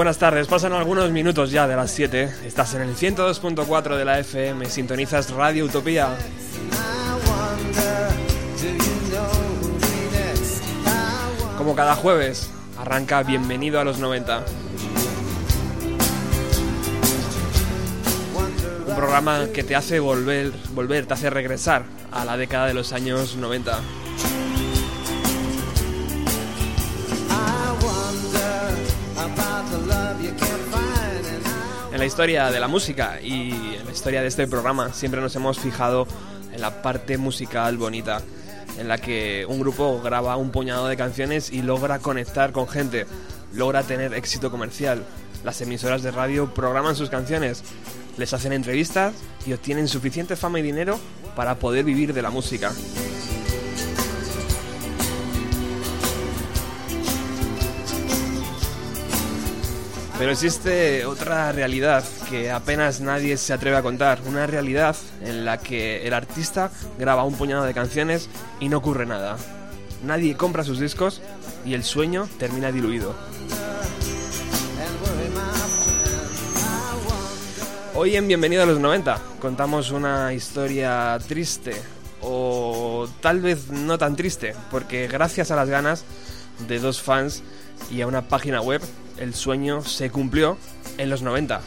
Buenas tardes, pasan algunos minutos ya de las 7. Estás en el 102.4 de la FM, sintonizas Radio Utopía. Como cada jueves, arranca Bienvenido a los 90. Un programa que te hace volver, volver, te hace regresar a la década de los años 90. En la historia de la música y en la historia de este programa siempre nos hemos fijado en la parte musical bonita, en la que un grupo graba un puñado de canciones y logra conectar con gente, logra tener éxito comercial. Las emisoras de radio programan sus canciones, les hacen entrevistas y obtienen suficiente fama y dinero para poder vivir de la música. Pero existe otra realidad que apenas nadie se atreve a contar. Una realidad en la que el artista graba un puñado de canciones y no ocurre nada. Nadie compra sus discos y el sueño termina diluido. Hoy en Bienvenido a los 90 contamos una historia triste o tal vez no tan triste porque gracias a las ganas de dos fans y a una página web el sueño se cumplió en los 90.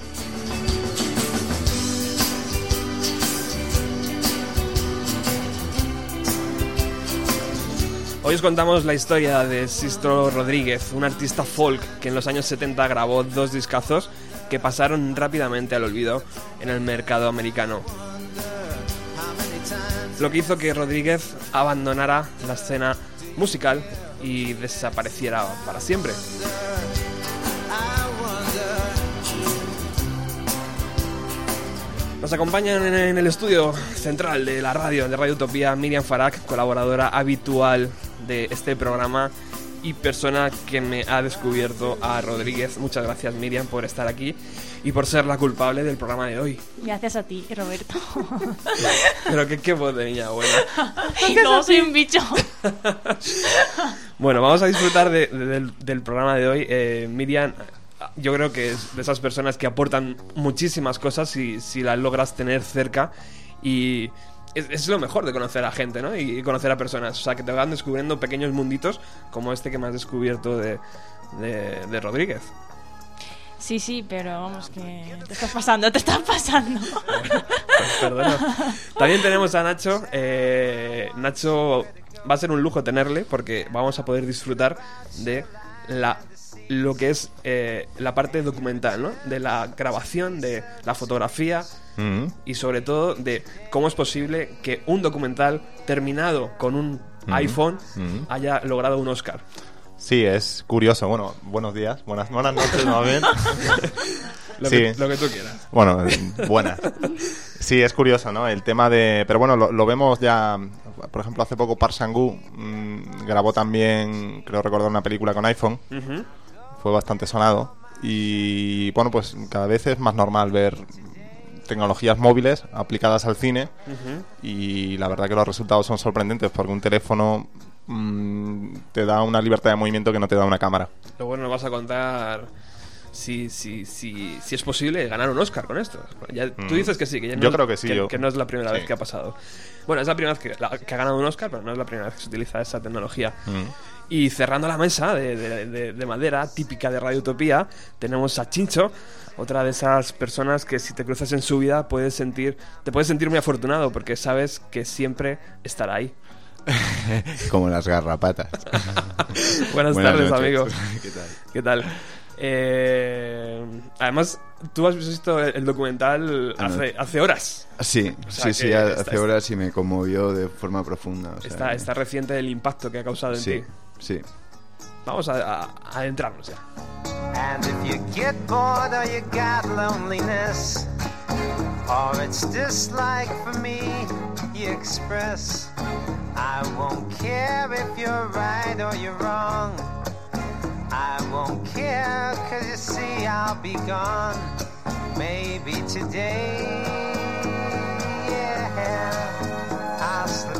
Hoy os contamos la historia de Sistro Rodríguez, un artista folk que en los años 70 grabó dos discazos que pasaron rápidamente al olvido en el mercado americano. Lo que hizo que Rodríguez abandonara la escena musical y desapareciera para siempre. Nos acompañan en el estudio central de la radio, de Radio Utopía, Miriam Farak, colaboradora habitual de este programa y persona que me ha descubierto a Rodríguez. Muchas gracias Miriam por estar aquí y por ser la culpable del programa de hoy. Gracias a ti, Roberto. Pero qué, qué voz de niña buena. no, soy un bicho. Bueno, vamos a disfrutar de- de- del, del programa de hoy. Eh, Miriam, yo creo que es de esas personas que aportan muchísimas cosas si, si las logras tener cerca y es, es lo mejor de conocer a gente, ¿no? Y conocer a personas. O sea, que te van descubriendo pequeños munditos como este que me has descubierto de, de, de Rodríguez. Sí, sí, pero vamos, que te estás pasando, te estás pasando. Pues perdona. También tenemos a Nacho. Eh, Nacho va a ser un lujo tenerle porque vamos a poder disfrutar de la lo que es eh, la parte documental, ¿no? De la grabación, de la fotografía y sobre todo de cómo es posible que un documental terminado con un iPhone Ujú. haya logrado un Oscar. Sí, es curioso. Bueno, buenos días, buenas, buenas noches, más bien. Lo, Sí. que, lo que tú quieras. Bueno, eh, buenas. Sí, es curioso, ¿no? El tema de... Pero bueno, lo, lo vemos ya... Por ejemplo, hace poco Park Sang-woo mm, grabó también, creo recordar, una película con iPhone. Fue bastante sonado. Y bueno, pues cada vez es más normal ver tecnologías móviles aplicadas al cine. Ujú. Y la verdad que los resultados son sorprendentes porque un teléfono mm, te da una libertad de movimiento que no te da una cámara. Luego nos vas a contar si, si, si, si es posible ganar un Oscar con esto. Ya, Tú Mm. dices que sí, que ya no Yo creo que sí, yo- que no es la primera sí. vez que ha pasado. Bueno, es la primera vez que, la- que ha ganado un Oscar, pero no es la primera vez que se utiliza esa tecnología. Mm. Y cerrando la mesa de, de- de- de madera, típica de Radio Utopía, tenemos a Chincho, otra de esas personas que si te cruzas en su vida puedes sentir, te puedes sentir muy afortunado porque sabes que siempre estará ahí. Como las garrapatas. Buenas, Buenas tardes, noches. amigo. ¿Qué tal? ¿Qué tal? Eh, además, tú has visto el, documental Ah, hace, hace horas. Sí, O sea sí, sí, está- hace horas y me conmovió de forma profunda. o sea, Está, está reciente el impacto que ha causado en Sí, ti. Sí. Vamos a, a- a adentrarnos ya. And if you get bored or you got loneliness, or it's dislike for me, you express. I won't care if you're right or you're wrong. I won't care, cause you see, I'll be gone. Maybe today, yeah, I'll slip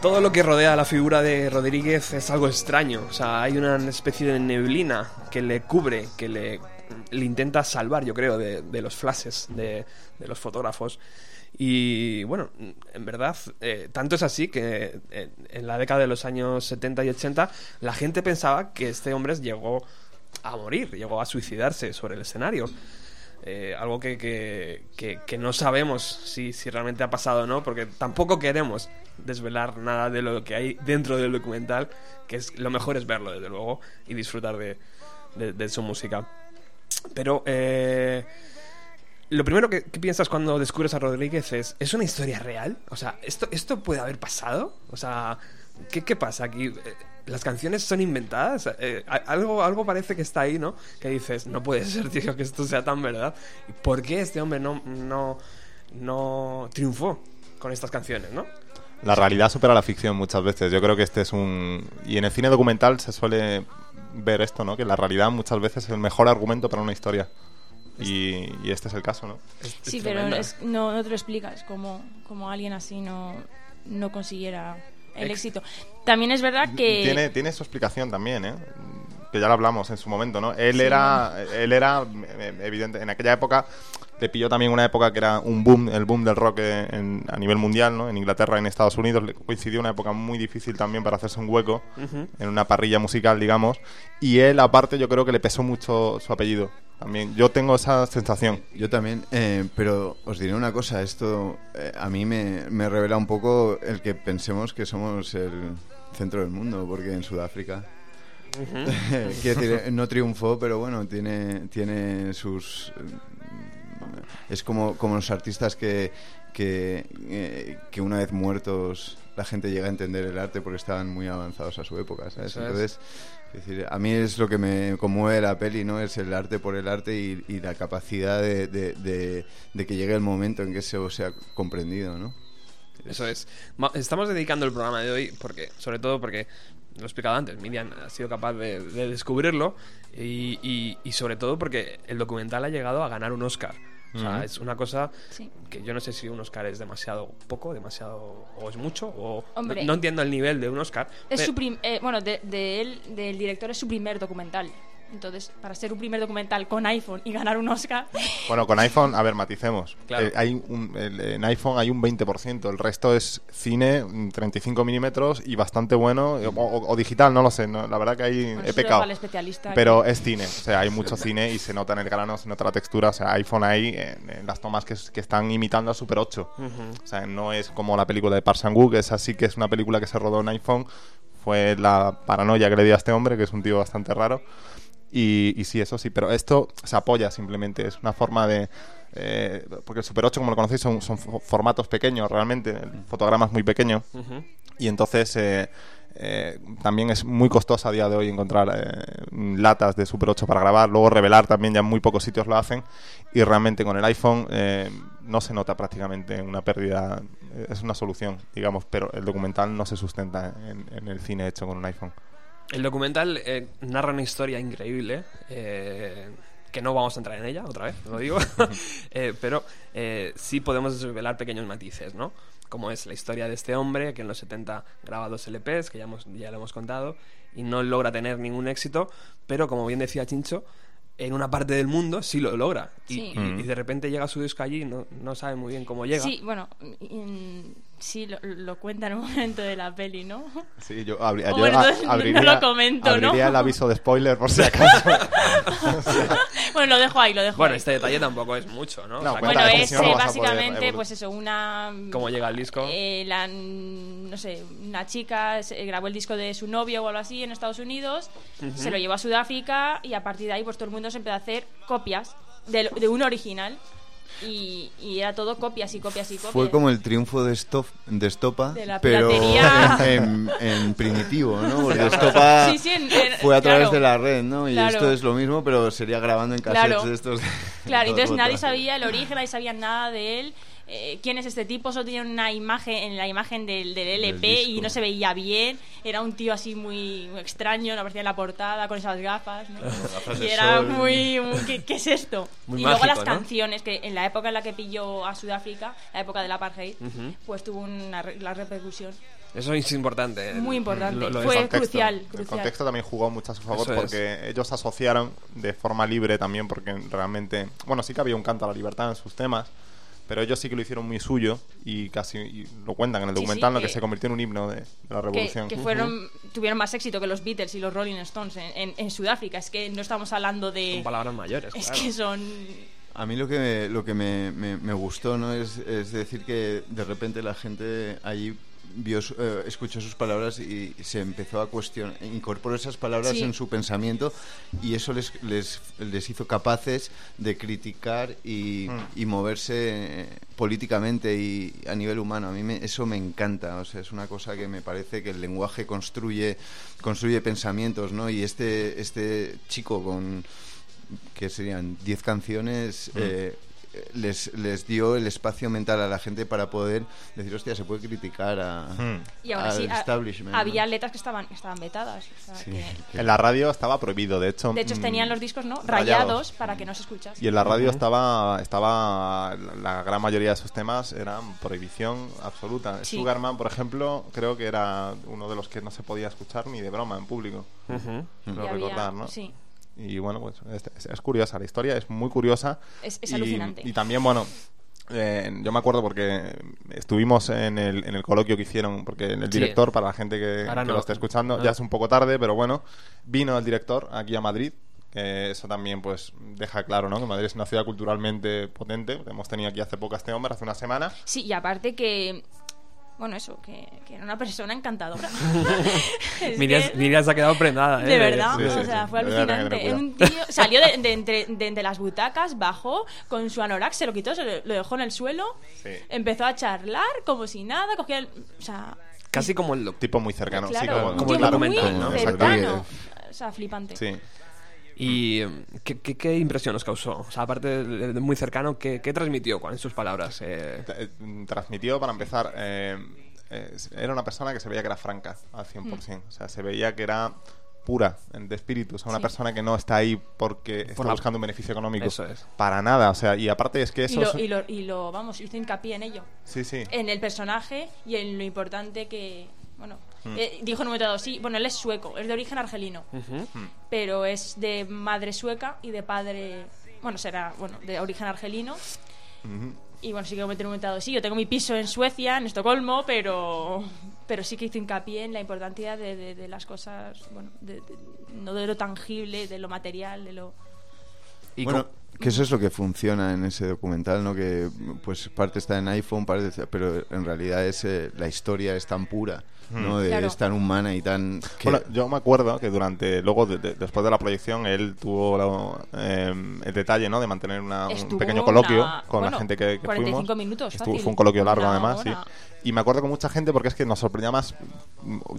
Todo lo que rodea a la figura de Rodríguez es algo extraño. O sea, hay una especie de neblina que le cubre, que le, intenta salvar, yo creo, de, los flashes de, de los fotógrafos. Y bueno, en verdad, eh, tanto es así que eh, en la década de los años 70 y 80 la gente pensaba que este hombre llegó a morir, llegó a suicidarse sobre el escenario. Eh, algo que, que- que- no sabemos si, si realmente ha pasado o no, porque tampoco queremos desvelar nada de lo que hay dentro del documental, que es lo mejor es verlo, desde luego, y disfrutar de, de- su música. Pero eh, lo primero que, que piensas cuando descubres a Rodríguez es, ¿es una historia real? O sea, ¿esto, esto puede haber pasado? O sea, ¿qué, qué pasa aquí? ¿Las canciones son inventadas? Eh, algo, algo parece que está ahí, ¿no? Que dices, no puede ser, tío, que esto sea tan verdad. ¿Y ¿Por qué este hombre no, no, no triunfó con estas canciones, no? La realidad supera la ficción muchas veces. Yo creo que este es un... Y en el cine documental se suele ver esto, ¿no? Que la realidad muchas veces es el mejor argumento para una historia. Y, y este es el caso, ¿no? Es- es Sí, pero es- no, no te lo explicas cómo, cómo alguien así no, no consiguiera el éxito. También es verdad que... Tiene, tiene su explicación también, ¿eh? Que ya lo hablamos en su momento, ¿no? Él Sí. era, él era eh, evidente, en aquella época le pilló también una época que era un boom, el boom del rock en- a nivel mundial, ¿no? En Inglaterra y en Estados Unidos le coincidió una época muy difícil también para hacerse un hueco Ujú. en una parrilla musical, digamos. Y él, aparte, yo creo que le pesó mucho su apellido. También, yo tengo esa sensación. Yo también, eh, pero os diré una cosa, esto eh, a mí me, me revela un poco el que pensemos que somos el centro del mundo, porque en Sudáfrica, quiero decir, no triunfó, pero bueno, tiene, tiene sus... eh, Es como, como los artistas que, que, eh, que una vez muertos la gente llega a entender el arte porque estaban muy avanzados a su época, ¿sabes? Eso. Entonces, es decir, a mí es lo que me conmueve la peli, ¿no? Es el arte por el arte y, y la capacidad de, de- de- de que llegue el momento en que eso sea comprendido, ¿no? Eso es. Estamos dedicando el programa de hoy porque, sobre todo porque, lo he explicado antes, Miriam ha sido capaz de, de descubrirlo y, y- y sobre todo porque el documental ha llegado a ganar un Oscar. O sea, es una cosa Sí. que yo no sé si un Oscar es demasiado poco, demasiado o es mucho o Hombre. no, no entiendo el nivel de un Oscar. Es Pe- su prim- eh, bueno, de, de él, del director, es su primer documental. Entonces, para ser un primer documental con iPhone y ganar un Oscar, Bueno, con iPhone, a ver, maticemos. Claro. Eh, hay un- el- en iPhone hay un 20%, el resto es cine, mm, 35 milímetros y bastante bueno, o, o- o digital, no lo sé, no, la verdad que ahí Bueno, he pecado. dejo al especialista Pero que- es cine, o sea, hay mucho cine y se nota en el grano, se nota la textura, o sea, iPhone ahí, en, en las tomas que, que están imitando a Super 8. O sea, no es como la película de Park Sang-woo, que es así, que es una película que se rodó en iPhone, fue la paranoia que le dio a este hombre, que es un tío bastante raro. Y, y sí, eso sí, pero esto se apoya simplemente, es una forma de... eh, porque el Super 8, como lo conocéis, son, son fo- formatos pequeños realmente, el fotograma es muy pequeño. Y entonces eh, eh, también es muy costoso a día de hoy encontrar eh, latas de Super 8 para grabar. Luego revelar también ya en muy pocos sitios lo hacen. Y realmente con el iPhone eh, no se nota prácticamente una pérdida. eh, Es una solución, digamos, pero el documental no se sustenta en, en el cine hecho con un iPhone. El documental eh, narra una historia increíble, eh, que no vamos a entrar en ella, otra vez, lo digo, Eh, pero eh, sí podemos desvelar pequeños matices, ¿no? Como es la historia de este hombre que en los 70 graba dos LPs, que ya, hemos, ya lo hemos contado, y no logra tener ningún éxito, pero como bien decía Chincho, en una parte del mundo sí lo logra. Y, Sí. y- y de repente llega su disco allí y no, no sabe muy bien cómo llega. Sí, bueno, mm, sí, lo, lo cuenta en un momento de la peli, ¿no? Sí, yo, abri- yo bueno, a- entonces no abriría, lo comento, ¿no? abriría el aviso de spoiler por si acaso. bueno, lo dejo ahí, lo dejo Bueno, ahí. este detalle tampoco es mucho, ¿no? No, O sea, cuenta, Bueno, es no, no eh, básicamente, pues eso, una... ¿Cómo llega el disco? eh, la, no sé, una chica se- grabó el disco de su novio o algo así en Estados Unidos, se lo llevó a Sudáfrica y a partir de ahí pues todo el mundo se empezó a hacer copias de, de un original y, y era todo copias y copias y copias. Fue como el triunfo de, Stof- de Estopa, De la pero en, en primitivo, ¿no? Porque Estopa Sí, sí, en- en- fue a través claro. de la red, ¿no? Y Claro. esto es lo mismo, pero sería grabando en cassettes Claro. de estos. Claro, entonces nadie sabía el origen, nadie sabía nada de él. Eh, quién es este tipo, solo tenía una imagen en la imagen del, del LP y no se veía bien. Era un tío así muy, extraño, no aparecía en la portada con esas gafas. ¿no? Gafas y era sol. muy. muy- ¿qué, qué es esto? Muy y luego mágico, las ¿no? canciones, que en la época en la que pilló a Sudáfrica, la época del apartheid, pues tuvo una la repercusión. Eso es importante. Muy importante. Lo- lo- Fue contexto. crucial, El contexto también jugó mucho a su favor Eso es. porque ellos asociaron de forma libre también porque realmente, bueno, sí que había un canto a la libertad en sus temas, pero ellos sí que lo hicieron muy suyo y casi y lo cuentan en el Sí, documental, sí, ¿no? que que- se convirtió en un himno de, de la que, revolución. que fueron tuvieron más éxito que los Beatles y los Rolling Stones en, en- en Sudáfrica. Es que no estamos hablando de. Son palabras mayores. Es claro. que son. A mí lo que, lo que me, me- me gustó ¿no? es, es decir que de repente la gente allí vio, eh, escuchó sus palabras y se empezó a cuestionar, incorporó esas palabras Sí. en su pensamiento y eso les, les, les hizo capaces de criticar y, y moverse políticamente y a nivel humano. A mí me- eso me encanta, o sea, es una cosa que me parece que el lenguaje construye, construye pensamientos, ¿no? Y este, este chico con que serían 10 canciones, eh, les, les dio el espacio mental a la gente para poder decir, hostia, se puede criticar a, Hmm. Y aún al así, ha- establishment. había ¿no? letras que estaban, que estaban vetadas. o sea, Sí. que- En la radio estaba prohibido, de hecho. de hecho, mm, tenían los discos no rayados. rayados para que no se escuchase. Y en la radio estaba, estaba la gran mayoría de sus temas eran prohibición absoluta. Sí. Sugarman, por ejemplo, creo que era uno de los que no se podía escuchar ni de broma en público. Había- recordar, ¿no? Sí. Y bueno, pues es, es- es curiosa, la historia es muy curiosa. Es- es y, alucinante. Y también, bueno, eh, yo me acuerdo porque estuvimos en el, en el coloquio que hicieron, porque el Sí. director, para la gente que, que no. lo esté escuchando, No. ya es un poco tarde, pero bueno, vino el director aquí a Madrid. Que eso también pues deja claro ¿no? que Madrid es una ciudad culturalmente potente. Hemos tenido aquí hace poco a este hombre, hace una semana. Sí, y aparte que. Bueno, eso, que, que era una persona encantadora. Miriam, que- Miriam se ha quedado prendada, ¿eh? De verdad, Sí, sí, o sea, sí. fue alucinante. un tío, salió de, de entre, de entre las butacas, bajó con su anorak, se lo quitó, se lo, lo dejó en el suelo, Sí. empezó a charlar como si nada, cogía el. O sea, Casi como el Tipo muy cercano. sí, claro, como, el muy documental, ¿no? cercano. O sea, flipante. Sí. ¿Y eh, ¿qué, qué, qué impresión os causó? O sea, aparte de, de muy cercano, ¿qué, qué transmitió con sus palabras? Eh, eh, transmitió, para empezar, eh, eh, era una persona que se veía que era franca al 100%. O sea, se veía que era pura en- de espíritu. O sea, una Sí. persona que no está ahí porque está la- buscando un beneficio económico. Eso es. Para nada. O sea, y aparte es que Y eso... lo, es- y, lo, y lo, vamos, hizo hincapié en ello. Sí, sí. En el personaje y en lo importante que. Bueno, Mm. eh, dijo en un momento dado, sí, bueno, él es sueco, es de origen argelino, pero es de madre sueca y de padre. Bueno, será, bueno, de origen argelino. Y bueno, sí que un momento dado, sí, yo tengo mi piso en Suecia, en Estocolmo, pero, pero sí que hizo hincapié en la importancia de, de- de las cosas, bueno, de- de- no de lo tangible, de lo material, de lo... y Bueno, Que eso es lo que funciona en ese documental, ¿no? Que pues parte está en iPhone, parte pero en realidad es eh, la historia es tan pura, ¿no? De, Claro. Es tan humana y tan que- Bueno, yo me acuerdo que durante, luego, de- de- después de la proyección, él tuvo la- eh, el detalle, ¿no? De mantener una- un pequeño coloquio una- con bueno, la gente que, que 45 fuimos. minutos, Estuvo- fácil. fue un coloquio largo, Una además, hora. sí. Y me acuerdo con mucha gente porque es que nos sorprendía más.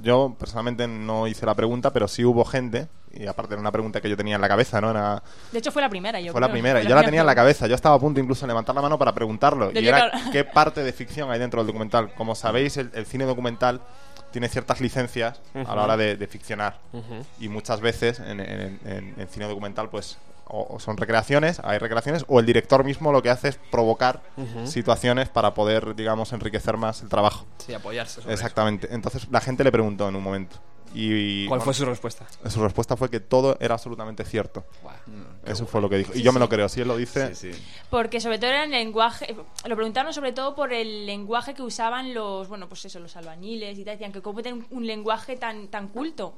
Yo personalmente no hice la pregunta, pero sí hubo gente, y aparte era una pregunta que yo tenía en la cabeza, ¿no? Era, De hecho, fue la primera. Yo fue la creo. primera, y Fue yo la tenía en la primera. cabeza. Yo estaba a punto incluso de levantar la mano para preguntarlo. De y era qué parte de ficción hay dentro del documental. Como sabéis, el, el cine documental tiene ciertas licencias a la hora de, de ficcionar. Y muchas veces en, en- en- en cine documental, pues, o, o son recreaciones, hay recreaciones, o el director mismo lo que hace es provocar situaciones para poder, digamos, enriquecer más el trabajo. Sí, apoyarse. sobre Exactamente. Entonces la gente le preguntó en un momento. Y. ¿Cuál bueno, fue su respuesta? su respuesta fue que todo era absolutamente cierto. Buah. Eso fue lo que dijo. Y yo me lo creo. Si él lo dice, Sí, sí. Porque sobre todo era el lenguaje, lo preguntaron sobre todo por el lenguaje que usaban los, bueno, pues eso, los albañiles y tal, decían que cómo tener un, un lenguaje tan tan culto.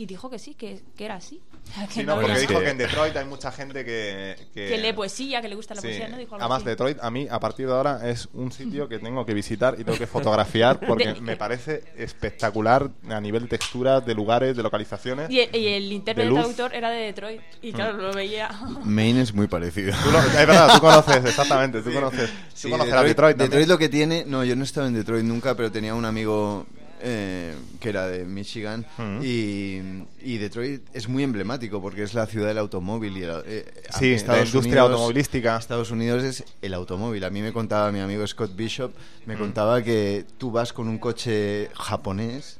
Y dijo que sí, que, que era así. Que Sí, no no, porque dijo que- que en Detroit hay mucha gente que... Que, que lee poesía, que le gusta la Sí. poesía, ¿no? Dijo algo Además, así. Detroit a mí, a partir de ahora, es un sitio que tengo que visitar y tengo que fotografiar porque De- me parece espectacular a nivel de texturas, de lugares, de localizaciones. Y el, y el intérprete traductor era de Detroit. Y claro, lo veía. Maine es muy parecido. Tú lo- es verdad, tú conoces, exactamente, tú conoces. Tú Sí, conoces a Detroit también. Detroit lo que tiene, no, yo no he estado en Detroit nunca, pero tenía un amigo eh, que era de Michigan y, y Detroit es muy emblemático porque es la ciudad del automóvil y el- eh, Sí, la industria automovilística. Estados Unidos es el automóvil. A mí me contaba mi amigo Scott Bishop, me contaba que tú vas con un coche japonés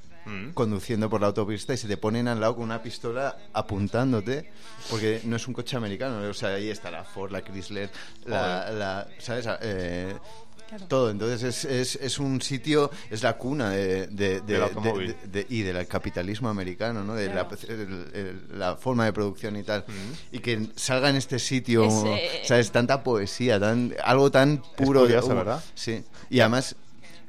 conduciendo por la autopista y se te ponen al lado con una pistola apuntándote porque no es un coche americano o sea ahí está la Ford la Chrysler la, la- sabes Eh, todo entonces es, es, es un sitio es la cuna de, de- de- Del automóvil. de- de- y del capitalismo americano no de la, el- el- la forma de producción y tal. Y que salga en este sitio Es, eh, sabes tanta poesía tan algo tan puro curioso, uh, ¿verdad? Sí, y además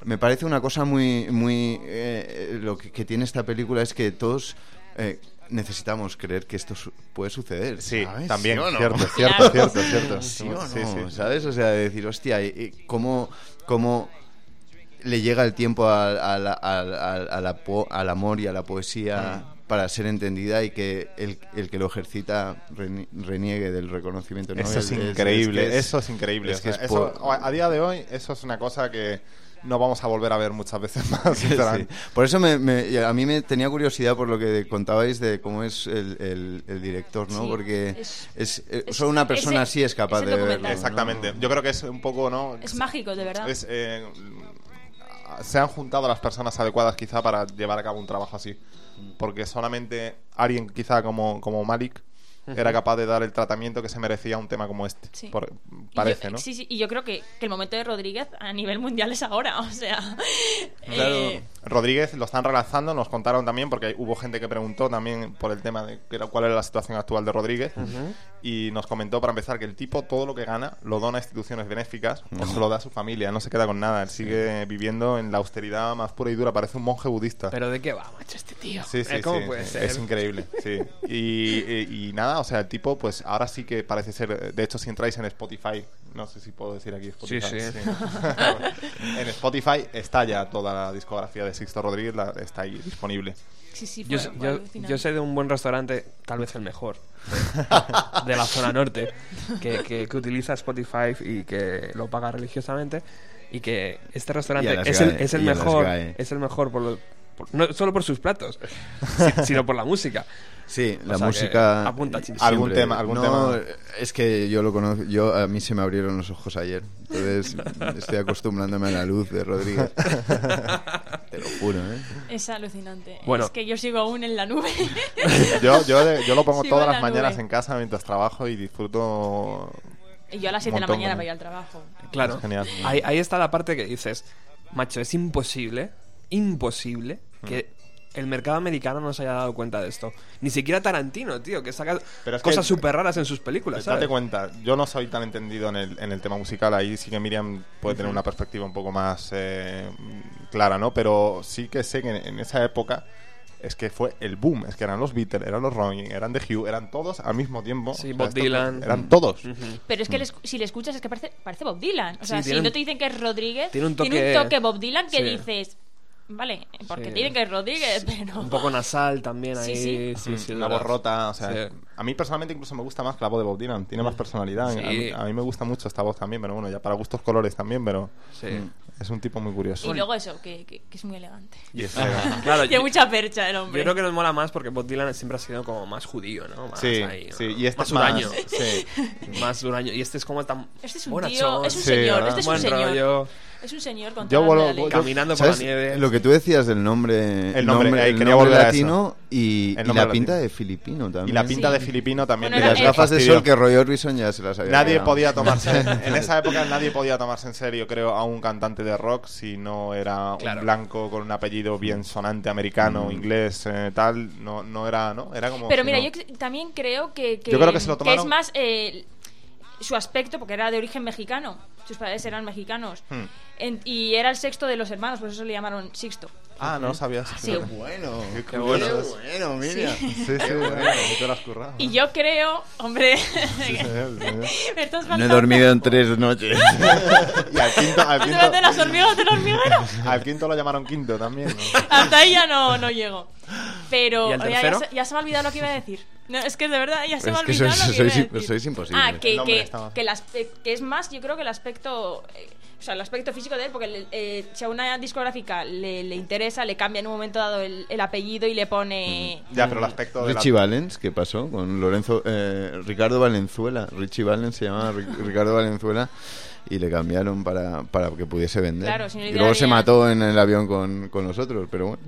me parece una cosa muy, muy eh, lo que, que tiene esta película es que todos eh, necesitamos creer que esto su- puede suceder. Sí, ¿sabes? también, ¿Sí no? cierto, cierto, cierto, cierto. ¿Sí o no? Sí, sí. ¿Sabes? O sea, de decir, hostia, ¿y- y ¿cómo, cómo le llega el tiempo a la po- al amor y a la poesía para ser entendida y que el, el que lo ejercita reni- reniegue del reconocimiento? ¿no? Eso es, Es- es- increíble, es que es- eso es increíble. es eso- a día de hoy, eso es una cosa que no vamos a volver a ver muchas veces más, Sí. Por eso me, me- a mí me tenía curiosidad por lo que contabais de cómo es el, el- el director, ¿no? Sí, Porque es- es, eh, es- solo una persona ese- así es capaz de verlo. Exactamente. Yo creo que es un poco, ¿no? Es mágico, de verdad. Es, eh, se han juntado las personas adecuadas quizá para llevar a cabo un trabajo así. Porque solamente alguien quizá como, como Malik era capaz de dar el tratamiento que se merecía a un tema como este. Sí. Por- parece, yo- ¿no? Sí, sí, y yo creo que, que el momento de Rodríguez a nivel mundial es ahora, o sea... Claro. eh, Rodríguez lo están relanzando, nos contaron también, porque hubo gente que preguntó también por el tema de cuál era la situación actual de Rodríguez, y nos comentó para empezar que el tipo todo lo que gana lo dona a instituciones benéficas o se lo da a su familia, no se queda con nada, él sigue viviendo en la austeridad más pura y dura, parece un monje budista. ¿Pero de qué va, macho, este tío? Sí, sí, Eh, ¿Cómo sí, puede ser? Es increíble, sí. Y, y- y nada, o sea, el tipo, pues ahora sí que parece ser. De hecho, si entráis en Spotify, no sé si puedo decir aquí Spotify. Sí, sí. en Spotify está ya toda la discografía de Sixto Rodríguez, la- está ahí disponible. sí, sí, Yo, fue- sé- fue yo- alucinante. yo sé de un buen restaurante, tal vez el mejor, de la zona norte, que, que- que utiliza Spotify y que lo paga religiosamente. Y que este restaurante es el, es el mejor, es el mejor por lo- por- no solo por sus platos, si- sino por la música. Sí, la música. apunta. Algún siempre- tema, algún no, tema. Es que yo lo conozco. Yo a mí se me abrieron los ojos ayer. Entonces estoy acostumbrándome a la luz de Rodríguez. Te lo juro, ¿eh? Es alucinante. Bueno. Es que yo sigo aún en la nube. Yo, yo, yo lo pongo Sigo todas las la mañanas nube. en casa mientras trabajo y disfruto. y yo a las 7 de la mañana ir al trabajo. Claro. Genial. Ahí, ahí está la parte que dices, macho, es imposible, imposible que el mercado americano no se haya dado cuenta de esto. Ni siquiera Tarantino, tío, que saca Pero es que- cosas súper raras en sus películas, ¿sabes? Date cuenta, yo no soy tan entendido en el, en el tema musical, ahí sí que Miriam puede tener una perspectiva un poco más eh, clara, ¿no? Pero sí que sé que en, en esa época es que fue el boom. Es que eran los Beatles, eran los Rolling, eran The Who, eran todos al mismo tiempo. Sí, O sea, Bob esto- Dylan. Eran todos. Pero es que le esc- si le escuchas es que parece, parece Bob Dylan. O sea, Sí, si no te dicen que es Rodríguez, tiene un tiene toque- un toque Bob Dylan que Sí. dices, vale, porque Sí. dicen que Rodríguez, pero... Un poco nasal también Sí, ahí. sí. Sí, sí, Una verdad. voz rota, o sea, Sí. a mí personalmente incluso me gusta más que la voz de Bob Dylan, tiene más personalidad. Sí. A, mí, a mí me gusta mucho esta voz también, pero bueno, ya para gustos colores también, pero Sí. es un tipo muy curioso. Y luego eso, que, que- que es muy elegante. Y es- Claro, Tiene yo, mucha percha el yo hombre. creo que nos mola más porque Bob Dylan siempre ha sido como más judío, ¿no? Más sí, ahí, ¿no? sí, y este más es más. Más huraño. Y este es como tan. Este es un tío, es un Sí, señor, ¿verdad? este es un buen señor. Es un señor con Yo de ley. yo- caminando por la nieve. Lo que tú decías del nombre, El nombre, eh, el quería nombre latino y, El y nombre la pinta de filipino también. Y la pinta Sí. de filipino también. Bueno, Y las gafas de fastidió. sol que Roy Orbison ya se las había Nadie quedado. podía tomarse, en esa época nadie podía tomarse en serio, creo, a un cantante de rock si no era Claro. un blanco con un apellido bien sonante americano, inglés, eh, tal, no, no era, ¿no? Era como... Pero si mira, no- yo también creo que, que, Yo creo que se lo es tomaron- más eh, su aspecto, porque era de origen mexicano. Sus padres eran mexicanos. Hmm. En- y era el sexto de los hermanos, por eso le llamaron Sixto. Ah, no lo sabías. Sí. fíjate. Bueno, Qué bueno. Qué bueno, Miriam. Sí, sí, bueno, te lo has currado. Y yo creo, hombre, Sí, sí. me estás No he dormido en tres noches. Y al quinto, al ¿Has quinto, de las hormigas del hormiguero? al quinto lo llamaron quinto también. ¿no? Hasta ahí ya no, no llego. Pero ¿Y el ya- se, ya se me ha olvidado lo que iba a decir. No, es que de verdad ya se me ha Es que olvidado sois- lo que sois iba a decir. sois imposibles. Ah, que, que, que, aspe- que es más, yo creo que el aspecto... eh, o sea, el aspecto físico de él, porque eh, si a una discográfica le, le interesa, le cambia en un momento dado el, el apellido y le pone... Ya, pero el aspecto de la... Richie Valens, ¿qué pasó con Lorenzo? eh, Ricardo Valenzuela. Richie Valens se llamaba Ri- Ricardo Valenzuela y le cambiaron para, para que pudiese vender. Claro, y luego se mató en el avión con, con nosotros, pero bueno.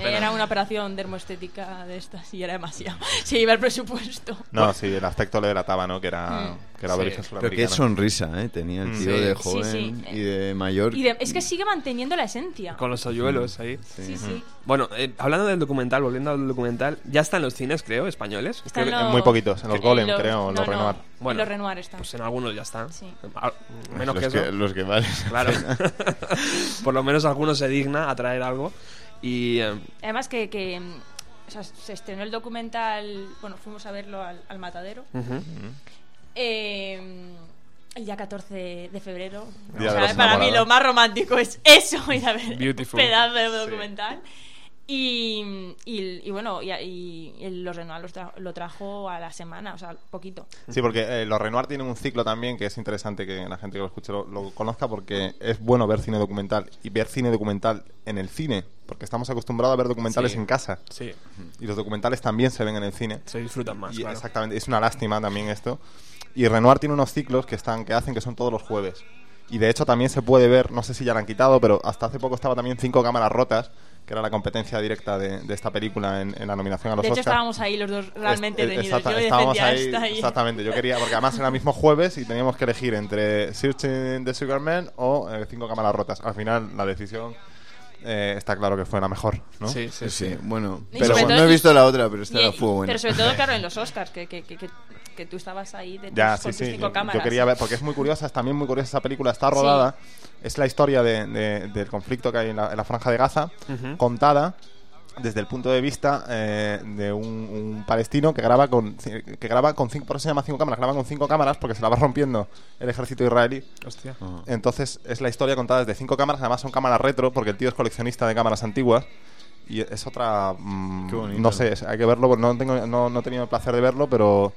Era una operación dermoestética de estas y era demasiado. Se iba el presupuesto. No, sí, el aspecto le delataba, ¿no? Que era, que era de Sí. origen Pero qué sonrisa, ¿eh? Tenía el Mm. tío Sí. de Sí, joven sí. y de mayor. Y de- es que sigue manteniendo la esencia. Con los hoyuelos ahí. Sí, sí. Bueno, eh, hablando del documental, volviendo al documental, ya está en los cines, creo, españoles. Está Creo que en en muy poquitos, en los Golem, los- creo, en los no, no, Renoir. en Bueno, los Renoir está. Pues en algunos ya están. Sí. Ah, Menos los que eso. los que valen. Claro. Por lo menos alguno se digna a traer algo. Y eh, Además que, que, o sea, se estrenó el documental, bueno, fuimos a verlo al, al matadero. ujú. Eh, el día 14 de febrero. Día O sea, para mí lo más romántico es eso, ir a ver Beautiful. un pedazo de documental. Y, y, y bueno, y, y- los Renoir los tra- lo trajo a la semana, o sea, poquito. Sí, porque eh, los Renoir tienen un ciclo también que es interesante que la gente que lo escuche lo, lo conozca porque es bueno ver cine documental y ver cine documental en el cine, porque estamos acostumbrados a ver documentales Sí. en casa Sí, y los documentales también se ven en el cine. se disfrutan más. Y claro. Exactamente, es una lástima también esto. Y Renoir tiene unos ciclos que están que hacen que son todos los jueves. Y de hecho también se puede ver, no sé si ya la han quitado, pero hasta hace poco estaba también Cinco Cámaras Rotas, que era la competencia directa de, de esta película en, en la nominación a los De hecho, estábamos ahí los dos realmente Es- tenidos. exacta- Yo estábamos defendía ahí, esta ahí. exactamente. Yo quería, porque además era el mismo jueves y teníamos que elegir entre Searching the Sugar Man o eh, Cinco Cámaras Rotas. Al final la decisión eh, está claro que fue la mejor, ¿no? Sí, sí, Sí, sí. bueno. Y Pero sobre no todo- he visto la otra, pero esta Y- fue buena. Pero sobre todo, claro, en los Oscars, que, que, que, que, que tú estabas ahí de Ya, con sí, tus sí. cinco Yo, cámaras. yo quería ver, porque es muy curiosa, es también muy curiosa esa película. Está rodada, es la historia de- de- del conflicto que hay en la, en la franja de Gaza, Ujú. contada desde el punto de vista eh, de un, un palestino que graba con que graba con cinco, por eso se llama cinco cámaras, graba con cinco cámaras porque se la va rompiendo el ejército israelí. Hostia. Entonces es la historia contada desde cinco cámaras, además son cámaras retro porque el tío es coleccionista de cámaras antiguas. Y es otra. mm, Qué bonito. no sé, hay que verlo, porque no, tengo, no, no he tenido el placer de verlo, pero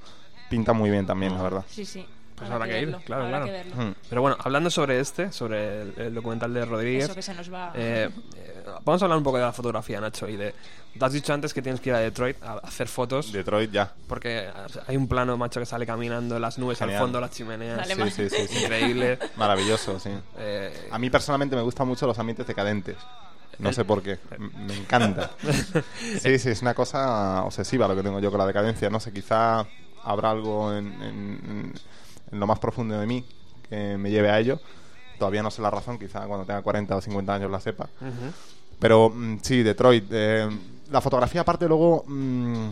pinta muy bien también, la verdad. Sí, sí. Pues habrá que ir, verlo, claro, habrá claro. que verlo. Mm. Pero bueno, hablando sobre este, sobre el, el documental de Rodríguez. Eso que se nos va. eh, eh, vamos a hablar un poco de la fotografía, Nacho. Y de. Te has dicho antes que tienes que ir a Detroit a hacer fotos. Detroit ya. Porque hay un plano, macho, que sale caminando, las nubes Genial. al fondo, las chimeneas. Dale, Sí, sí, sí, sí. Increíble. Maravilloso, sí. Eh, A mí personalmente me gustan mucho los ambientes decadentes. No sé por qué. Me encanta. Sí, sí, es una cosa obsesiva lo que tengo yo con la decadencia. No sé, quizá habrá algo en, en- en lo más profundo de mí que me lleve a ello. Todavía no sé la razón, quizá cuando tenga 40 o 50 años la sepa. ujú. Pero mm, sí, Detroit. eh, la fotografía aparte luego... mm,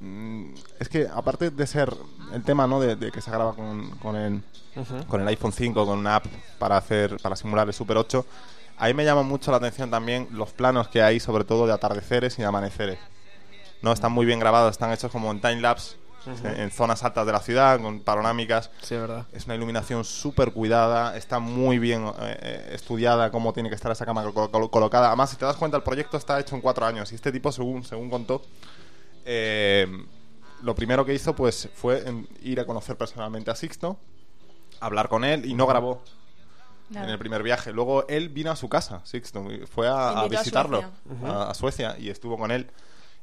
mm, es que aparte de ser el tema ¿no? de, de que se graba con, con el, Ujú. con el iPhone 5, con una app para hacer para simular el Super 8, Ahí me llama mucho la atención también los planos que hay, sobre todo de atardeceres y de amaneceres. No están muy bien grabados, están hechos como en time en, en zonas altas de la ciudad, con panorámicas. Sí, es verdad. Es una iluminación súper cuidada, está muy bien eh, eh, estudiada cómo tiene que estar esa cámara col- col- colocada. Además, si te das cuenta, el proyecto está hecho en cuatro años y este tipo, según, según contó, eh, lo primero que hizo pues fue en- ir a conocer personalmente a Sixto, hablar con él y no grabó Nada. en el primer viaje. Luego él vino a su casa, Sixto, y fue a, a Invitó a visitarlo Suecia. a, a Suecia y estuvo con él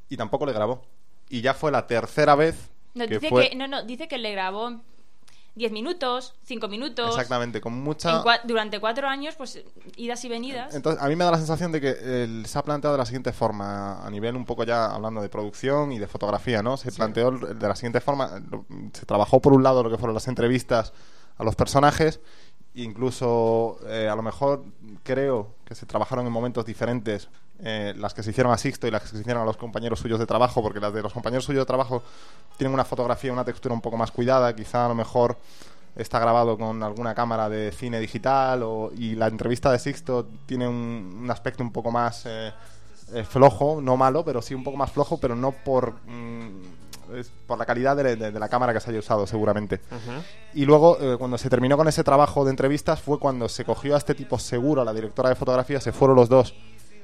y tampoco le grabó. Y ya fue la tercera vez No, que dice fue que, no, no, dice que le grabó 10 minutos, 5 minutos. exactamente con mucha cua- durante cuatro años, pues idas y venidas. Entonces, a mí me da la sensación de que eh, se ha planteado de la siguiente forma, a nivel un poco ya hablando de producción y de fotografía, ¿no? Se planteó de la siguiente forma, se trabajó por un lado lo que fueron las entrevistas a los personajes, incluso eh, a lo mejor creo que se trabajaron en momentos diferentes eh, las que se hicieron a Sixto y las que se hicieron a los compañeros suyos de trabajo, porque las de los compañeros suyos de trabajo tienen una fotografía, una textura un poco más cuidada, quizá a lo mejor está grabado con alguna cámara de cine digital o, y la entrevista de Sixto tiene un, un aspecto un poco más eh, eh, flojo, no malo, pero sí un poco más flojo, pero no por, mm, es por la calidad de, de- de la cámara que se haya usado seguramente. Y luego, eh, cuando se terminó con ese trabajo de entrevistas, fue cuando se cogió a este tipo seguro, a la directora de fotografía, se fueron los dos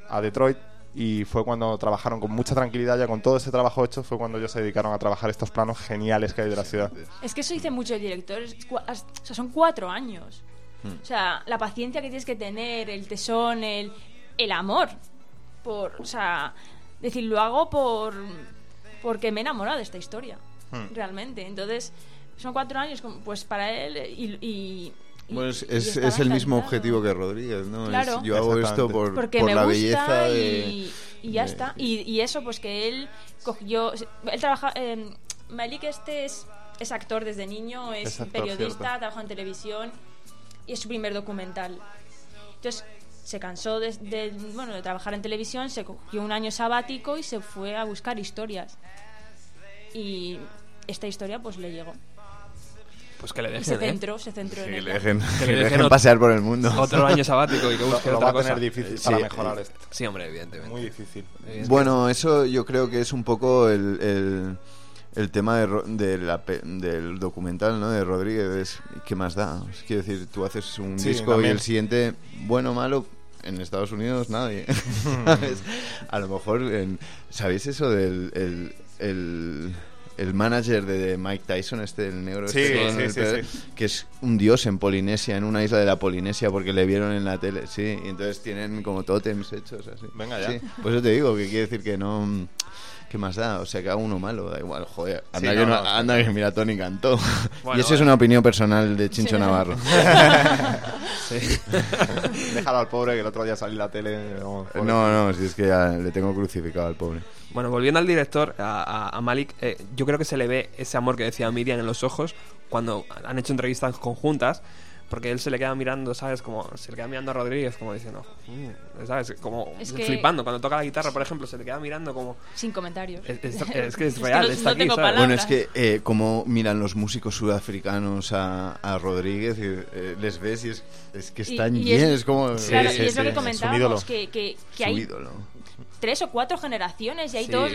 a Detroit y fue cuando trabajaron con mucha tranquilidad, ya con todo ese trabajo hecho, fue cuando ellos se dedicaron a trabajar estos planos geniales que hay de la ciudad. Es que eso dice mucho el director. es o sea, son cuatro años. Hmm. O sea, la paciencia que tienes que tener, el tesón, el, el amor. Por, o sea, decir, lo hago por porque me he enamorado de esta historia. Hmm. Realmente. Entonces, son cuatro años, pues para él. Y, y- y- Bueno, es, el mismo objetivo que Rodríguez, ¿no? Es, Claro. yo hago esto por, porque por me la gusta belleza de... y, y ya de- está. Y, y eso, pues que él cogió. Él trabaja. Eh, Malik, este es, es actor desde niño, es, Es actor, periodista, cierto. trabaja en televisión y es su primer documental. Entonces se cansó de, de, bueno, de trabajar en televisión, se cogió un año sabático y se fue a buscar historias. Y esta historia, pues le llegó. Pues que le Y se dejen, ¿eh? centró, se centró le dejen, Que le dejen dejen pasear por el mundo. Otro año sabático y que busque lo otra va a cosa. tener difícil Sí, para eh, mejorar esto. Sí, hombre, evidentemente. Muy difícil. Bueno, eso yo creo que es un poco el, el, el tema de, de la pe- del documental, ¿no? De Rodríguez. Es, ¿Qué más da? Quiero decir, tú haces un Sí, disco también. y el siguiente, bueno o malo, en Estados Unidos nadie. ¿Sabes? A lo mejor, en- ¿sabéis eso del el, el, el manager de Mike Tyson, este, el negro Sí, este sí, el sí, que es un dios en Polinesia, en una isla de la Polinesia, porque le vieron en la tele, sí, y entonces tienen como tótems hechos así. Venga ya. Sí, por eso te digo que quiere decir que no. ¿Qué más da? O sea, que haga uno malo, da igual, joder. Anda, Sí, que, no, no- no, anda que mira, Tony cantó. Bueno, y eso es una opinión personal de Chincho Sí. Navarro. Déjalo al pobre que el otro día salí en la tele. vamos, no, no, si es que ya le tengo crucificado al pobre. Bueno, volviendo al director, a, a- a Malik, eh, yo creo que se le ve ese amor que decía Miriam en los ojos cuando han hecho entrevistas conjuntas, porque él se le queda mirando, ¿sabes? Como se le queda mirando a Rodríguez, como diciendo, "Mm", ¿sabes? Como Es que- flipando. Cuando toca la guitarra, por ejemplo, se le queda mirando como. Sin comentarios. Es, es- es que es Es que real, no- está no aquí, ¿sabes? Bueno, es que eh, como miran los músicos sudafricanos a, a Rodríguez, y, eh, les ves y es, es que están y bien, es- es, como... Claro, Sí, y es sí, lo que es un ídolo. comentábamos, que, que, hay ídolo. tres o cuatro generaciones y hay Sí. todos...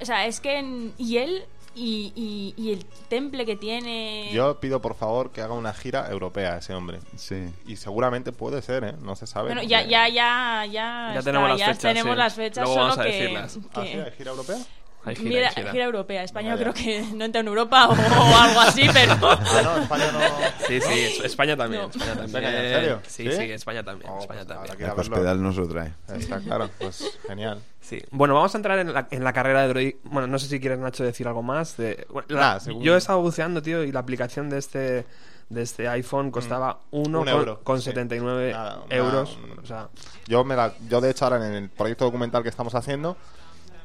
O sea, es que... en- y él y, y, y el temple que tiene... Yo pido por favor que haga una gira europea ese hombre. Sí. Y seguramente puede ser, ¿eh? No se sabe. Bueno, ya, ya, ya, ya, Ya está, tenemos las ya fechas, tenemos sí. las fechas, Luego solo vamos a que, decirlas. ¿Ah, que- sí? ¿Hay gira europea? Hay gira, Mira, hay gira. gira europea. España Venga, creo que no entra en Europa o, o algo así, pero... Ah, no, España no. Sí, sí, es- España también. No. España también. ¿en serio? Sí, ¿Sí? sí, España también. Oh, España pues también. El hospital nos lo trae. Está claro, pues genial. Sí. Bueno, vamos a entrar en la, en la carrera de Droid. Bueno, no sé si quieres, Nacho, decir algo más. De... bueno, la- según- Yo he estado buceando, tío, y la aplicación de este de este iPhone costaba Mm. uno Un con, euro, con sí. 79 Nada, una- euros. O sea, Yo, me la, yo, de hecho, ahora en el proyecto documental que estamos haciendo,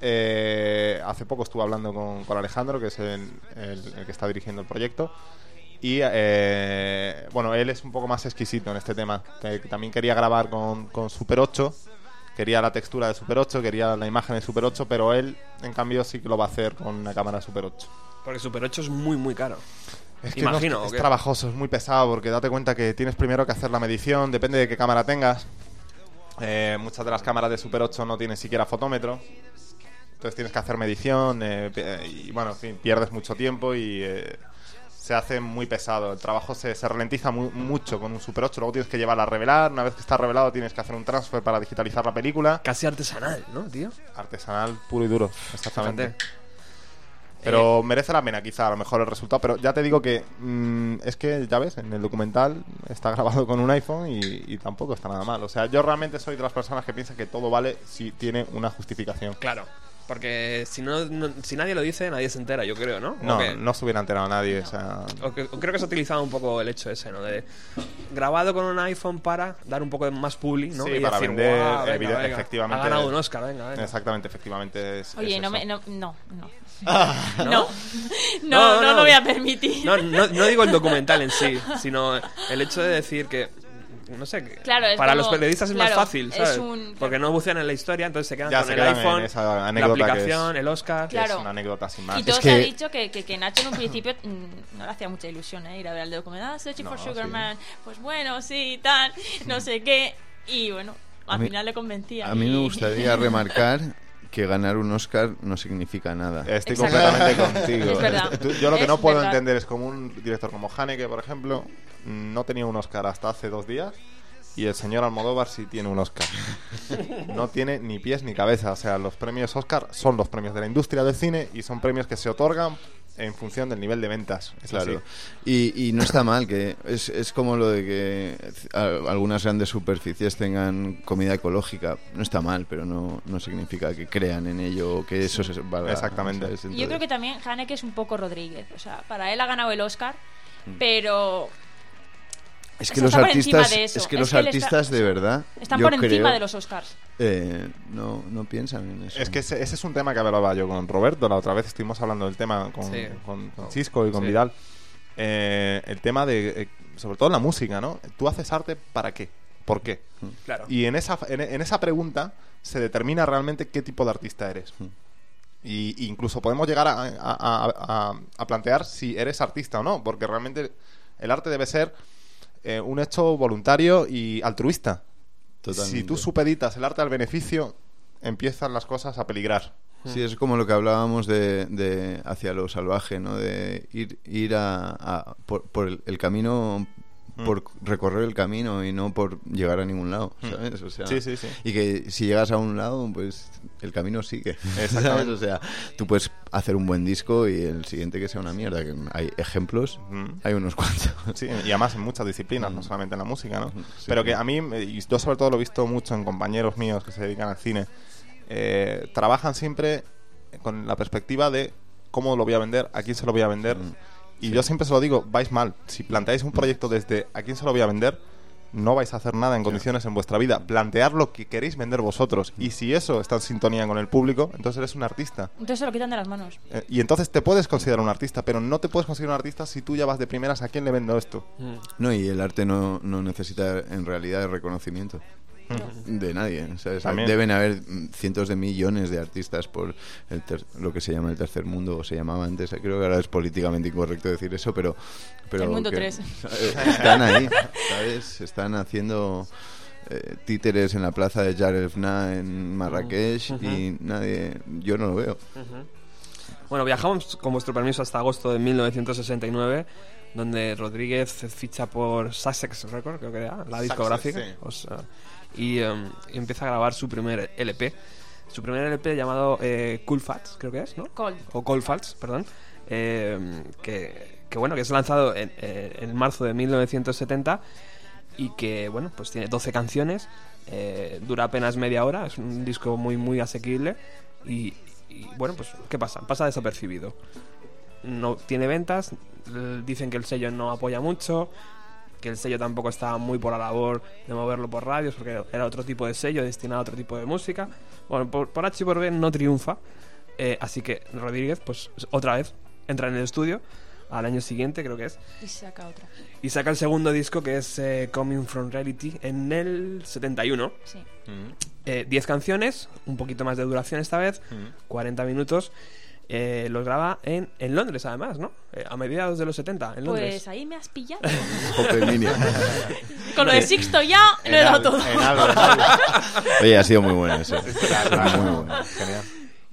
eh, hace poco estuve hablando con, con Alejandro, que es el, el- el que está dirigiendo el proyecto. Y eh, bueno, él es un poco más exquisito en este tema. Que, que también quería grabar con, con Super 8. Quería la textura de Super 8, quería la imagen de Super 8, pero él, en cambio, sí que lo va a hacer con una cámara Super 8. porque Super 8 es muy, muy caro. Es que Imagino, no- ¿o es trabajoso, es muy pesado, porque date cuenta que tienes primero que hacer la medición, depende de qué cámara tengas. Eh, muchas de las cámaras de Super 8 no tienen siquiera fotómetro. Entonces tienes que hacer medición eh, pe- y bueno, en fin, pierdes mucho tiempo y eh, se hace muy pesado. El trabajo se, se ralentiza mu- mucho con un Super 8. Luego tienes que llevarla a revelar. Una vez que está revelado tienes que hacer un transfer para digitalizar la película. Casi artesanal, ¿no, tío? Artesanal puro y duro, exactamente. Fíjate. Pero merece la pena quizá a lo mejor el resultado. Pero ya te digo que mm, es que, ya ves, en el documental está grabado con un iPhone y, y tampoco está nada mal. O sea, yo realmente soy de las personas que piensan que todo vale si tiene una justificación. Claro. Porque si no, no- si nadie lo dice, nadie se entera, yo creo, ¿no? ¿O No, no se hubiera enterado nadie. O sea, O que- o creo que se ha utilizado un poco el hecho ese, ¿no? De grabado con un iPhone para dar un poco más publi, ¿no? Sí, Y para decir, vender, "Guau, venga, efectivamente. Ha ganado un Oscar, venga, venga. exactamente, efectivamente. Es, Oye, es no, me, no, no, no. ¿No? No, no, No, no, no. lo voy a permitir. No, no, no digo el documental en sí, sino el hecho de decir que. No sé, que Claro, para como- los periodistas es claro, más fácil, es ¿sabes? un- Porque no bucean en la historia, entonces se quedan Ya con se el quedan en iPhone, esa la anécdota que es- aplicación, el Oscar. Que es Claro. una anécdota sin más. Y todo Es se ha dicho que, que, que Nacho en un principio mm, no le hacía mucha ilusión ¿eh? ir a ver el documental. Ah, Searching for No, Sugar sí. Man. Pues bueno, sí, tal, no sé qué. Y bueno, al mí- final le convencía. A mí me gustaría remarcar que ganar un Oscar no significa nada. Estoy Exacto. completamente contigo. Es verdad. Tú- Yo lo que Es no puedo verdad. entender es como un director como Haneke, por ejemplo, no tenía un Oscar hasta hace dos días y el señor Almodóvar sí tiene un Oscar. No tiene ni pies ni cabeza. O sea, los premios Oscar son los premios de la industria del cine y son premios que se otorgan en función del nivel de ventas. Es Claro. así. Y, y no está mal, que es, es como lo de que algunas grandes superficies tengan comida ecológica. No está mal, pero no, no significa que crean en ello o que eso se valga. Exactamente. Y yo creo Entonces- que también Haneke es un poco Rodríguez. O sea, para él ha ganado el Oscar, Mm. pero Es que los artistas, de es que Es los que él está- artistas de verdad, están yo por encima creo, de los Oscars. eh, no, no piensan en eso. Es que ese, ese es un tema que hablaba yo con Roberto la otra vez. Estuvimos hablando del tema con, Sí. con, con Chisco y con Sí. Vidal. Eh, el tema de, eh, sobre todo en la música, ¿no? ¿Tú haces arte para qué? ¿Por qué? Claro. Y en esa, en, en esa pregunta se determina realmente qué tipo de artista eres. Mm. Y y incluso podemos llegar a, a- a- a- a plantear si eres artista o no, porque realmente el arte debe ser eh, un hecho voluntario y altruista. Totalmente. Si tú supeditas el arte al beneficio, empiezan las cosas a peligrar. Sí, es como lo que hablábamos de, de hacia lo salvaje, ¿no? De ir, ir a, a- por, por el, el camino, por recorrer el camino y no por llegar a ningún lado, ¿sabes? O sea, Sí, sí, sí. Y que si llegas a un lado, pues el camino sigue. Exactamente. ¿sabes? O sea, tú puedes hacer un buen disco y el siguiente que sea una mierda. Que hay ejemplos, Ujú. hay unos cuantos. Sí, y además en muchas disciplinas, no solamente en la música, ¿no? Pero que a mí, y yo sobre todo lo he visto mucho en compañeros míos que se dedican al cine, eh, trabajan siempre con la perspectiva de cómo lo voy a vender, a quién se lo voy a vender. Mm. Y yo siempre se lo digo, vais mal. Si planteáis un proyecto desde a quién se lo voy a vender, no vais a hacer nada en condiciones en vuestra vida. Plantear lo que queréis vender vosotros. Y si eso está en sintonía con el público, entonces eres un artista. Entonces se lo quitan de las manos. Eh, y entonces te puedes considerar un artista, pero no te puedes considerar un artista si tú ya vas de primeras a quién le vendo esto. No, y el arte no, no necesita en realidad el reconocimiento de nadie. ¿sabes? También. Deben haber cientos de millones de artistas por el ter- lo que se llama el tercer mundo, o se llamaba antes. Creo que ahora es políticamente incorrecto decir eso, pero. pero El mundo. Están ahí, ¿sabes? Están haciendo. eh, títeres en la plaza de Jar el Fna en Marrakech y nadie yo no lo veo Bueno, viajamos con vuestro permiso hasta agosto de 1969, donde Rodríguez ficha por Sussex Records, creo que era, la discográfica, sí. o sea, y, em, y empieza a grabar su primer LP. Su primer LP llamado eh, Cool Fats, creo que es, ¿no? Cold. O Cold Fats, perdón. eh, que, que bueno, que es lanzado en, eh, en marzo de 1970 y que bueno, pues tiene 12 canciones, eh, dura apenas media hora, es un disco muy muy asequible y, y, bueno, pues ¿qué pasa? Pasa desapercibido. No tiene ventas, dicen que el sello no apoya mucho, que el sello tampoco está muy por la labor de moverlo por radios porque era otro tipo de sello destinado a otro tipo de música. Bueno, por, por H y por B no triunfa, eh, así que Rodríguez pues otra vez entra en el estudio al año siguiente creo que es Y saca otra. y saca el segundo disco que es eh, Coming From Reality en el 71. Sí. Eh, 10 canciones, un poquito más de duración esta vez, 40 minutos. Eh, los graba en, en Londres además, ¿no? Eh, a mediados de los 70, en Londres. Pues ahí me has pillado. Con lo de Sixto ya lo he dado todo. en algo, en algo. Oye, ha sido muy bueno eso. Claro, Muy bueno. Genial.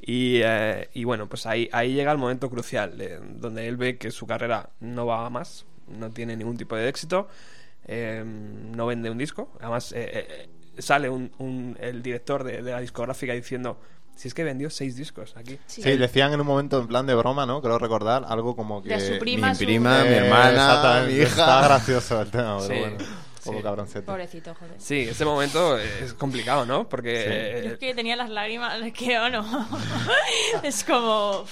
Y, eh, y bueno, pues ahí, ahí llega el momento crucial, eh, donde él ve que su carrera no va a más, no tiene ningún tipo de éxito, eh, no vende un disco. Además, eh, eh, sale un, un- el director de, de la discográfica diciendo, si es que vendió seis discos aquí. Sí. Sí, decían en un momento en plan de broma, ¿no? Creo recordar algo como que... De su prima, Mi su- prima, mi Eh, hermana, exactamente. mi Está hija. gracioso el tema, pero Sí, bueno. Como sí. cabroncete. Pobrecito, joder. Sí, ese momento es complicado, ¿no? Porque... Sí. eh, Yo es que tenía las lágrimas, que o no. es como.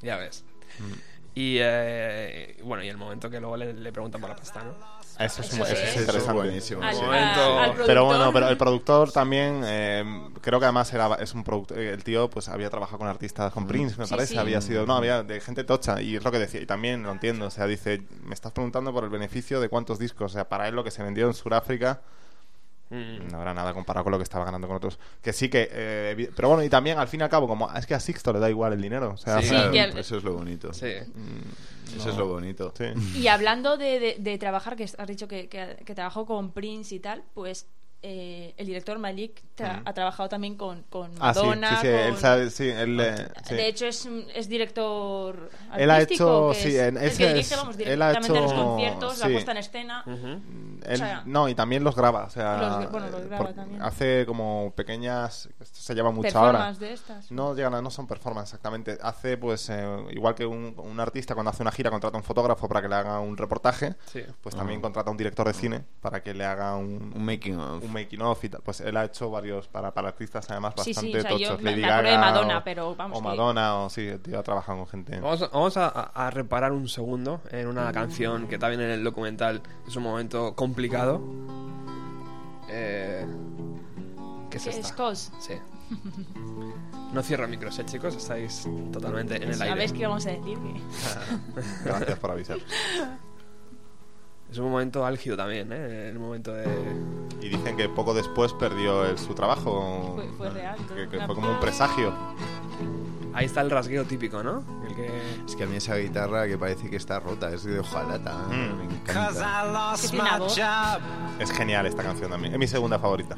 Ya ves. Mm. Y eh, bueno, y el momento que luego le, le preguntan por la pasta, ¿no? Eso es, Eso eso es es. Eso es interesante. buenísimo. Al, sí. momento- a- al Pero bueno, pero el productor también, eh, creo que además era es un productor, el tío pues había trabajado con artistas, con Prince, me Sí, parece, sí. había sido, no, había de gente tocha y es lo que decía, y también lo entiendo, o sea, dice, me estás preguntando por el beneficio de cuántos discos, o sea, para él lo que se vendió en Sudáfrica Mm. no habrá nada comparado con lo que estaba ganando con otros, que sí que, eh, pero bueno, y también al fin y al cabo, como es que a Sixto le da igual el dinero, o sea, Sí. Claro, que el- Eso es lo bonito. Sí. Eso es lo bonito. sí. Y hablando de, de- de trabajar, que has dicho que, que, que trabajó con Prince y tal, pues eh, el director Malik tra- ha trabajado también con, con Ah, sí, Madonna. sí, sí, con- él sabe- sí, él, eh, sí. De hecho, es, es director Él ha hecho- que sí, en que dirige, es- vamos, él ha directamente los hecho- conciertos, la sí. puesta en escena. Ujú. Él- O sea, no, y también los graba. O sea, Los- bueno, los graba por- también. Hace como pequeñas. Esto se lleva mucho ahora. De estas. No llegan a- no son performance exactamente. Hace, pues, eh, igual que un, un artista cuando hace una gira contrata a un fotógrafo para que le haga un reportaje, Sí. pues también contrata a un director de cine para que le haga un, Un making of. un making of y tal. Pues él ha hecho varios para, para artistas además Sí, sí, bastante o sea, yo tochos. me- Lady me acuerdo de Gaga Madonna, o- pero vamos O que- Madonna, o sí, el tío ha trabajado con gente. Vamos, a- vamos a, a reparar un segundo en una canción que también en el documental es un momento complicado. Eh, ¿Qué es ¿Qué esta? es? Sí. No cierro micros, eh, chicos. Estáis totalmente en el aire. ¿Sabéis qué vamos a decir? Gracias por avisar. Es un momento álgido también, ¿eh? El momento de... Y dicen que poco después perdió el- su trabajo. Fue- fue real, Que, que fue como un presagio. Ahí está el rasgueo típico, ¿no? El que... Es que a mí esa guitarra que parece que está rota, es de hojalata. Mm. Me encanta. Es genial esta canción también. Es mi segunda favorita.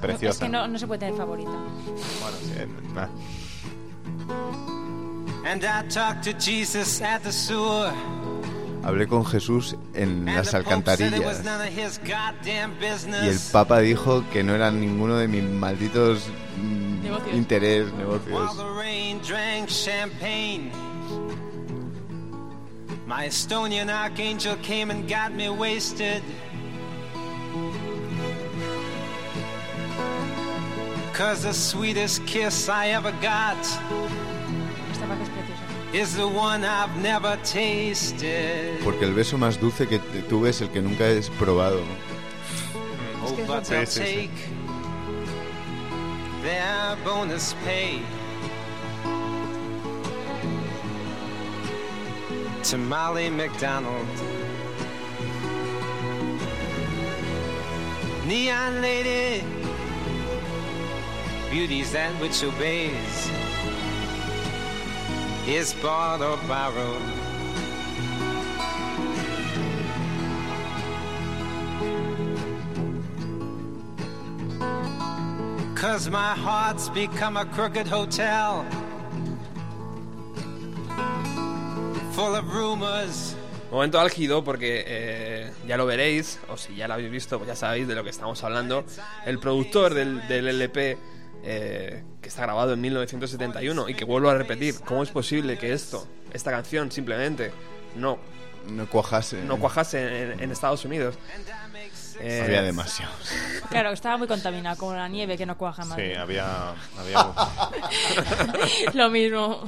Preciosa. Es que no, no se puede tener favorita. Bueno, sí, nah. And I talked to Jesus at the sewer. Hablé con Jesús en las alcantarillas y el. Papa dijo que no eran ninguno de mis malditos mm, Negocios. interés, negocios. My Estonian archangel came and got me wasted. Cause the sweetest kiss I ever got Porque el beso más dulce que te- tuve es el que nunca he probado. Oh, que es Sí, sí, sí. To Molly McDonald. Neon lady, beauty's that which obeys, is bought or borrowed. Cause my heart's become a crooked hotel full of rumors. Momento álgido porque eh, ya lo veréis, o si ya lo habéis visto, pues ya sabéis de lo que estamos hablando. El productor del, del LP, eh, que está grabado en 1971, y que vuelvo a repetir, ¿cómo es posible que esto, esta canción, simplemente no, No cuajase. no cuajase en, en Estados Unidos? Eh, Había demasiado. Claro, estaba muy contaminado, como la nieve que no cuaja más. Sí, había. había Lo mismo.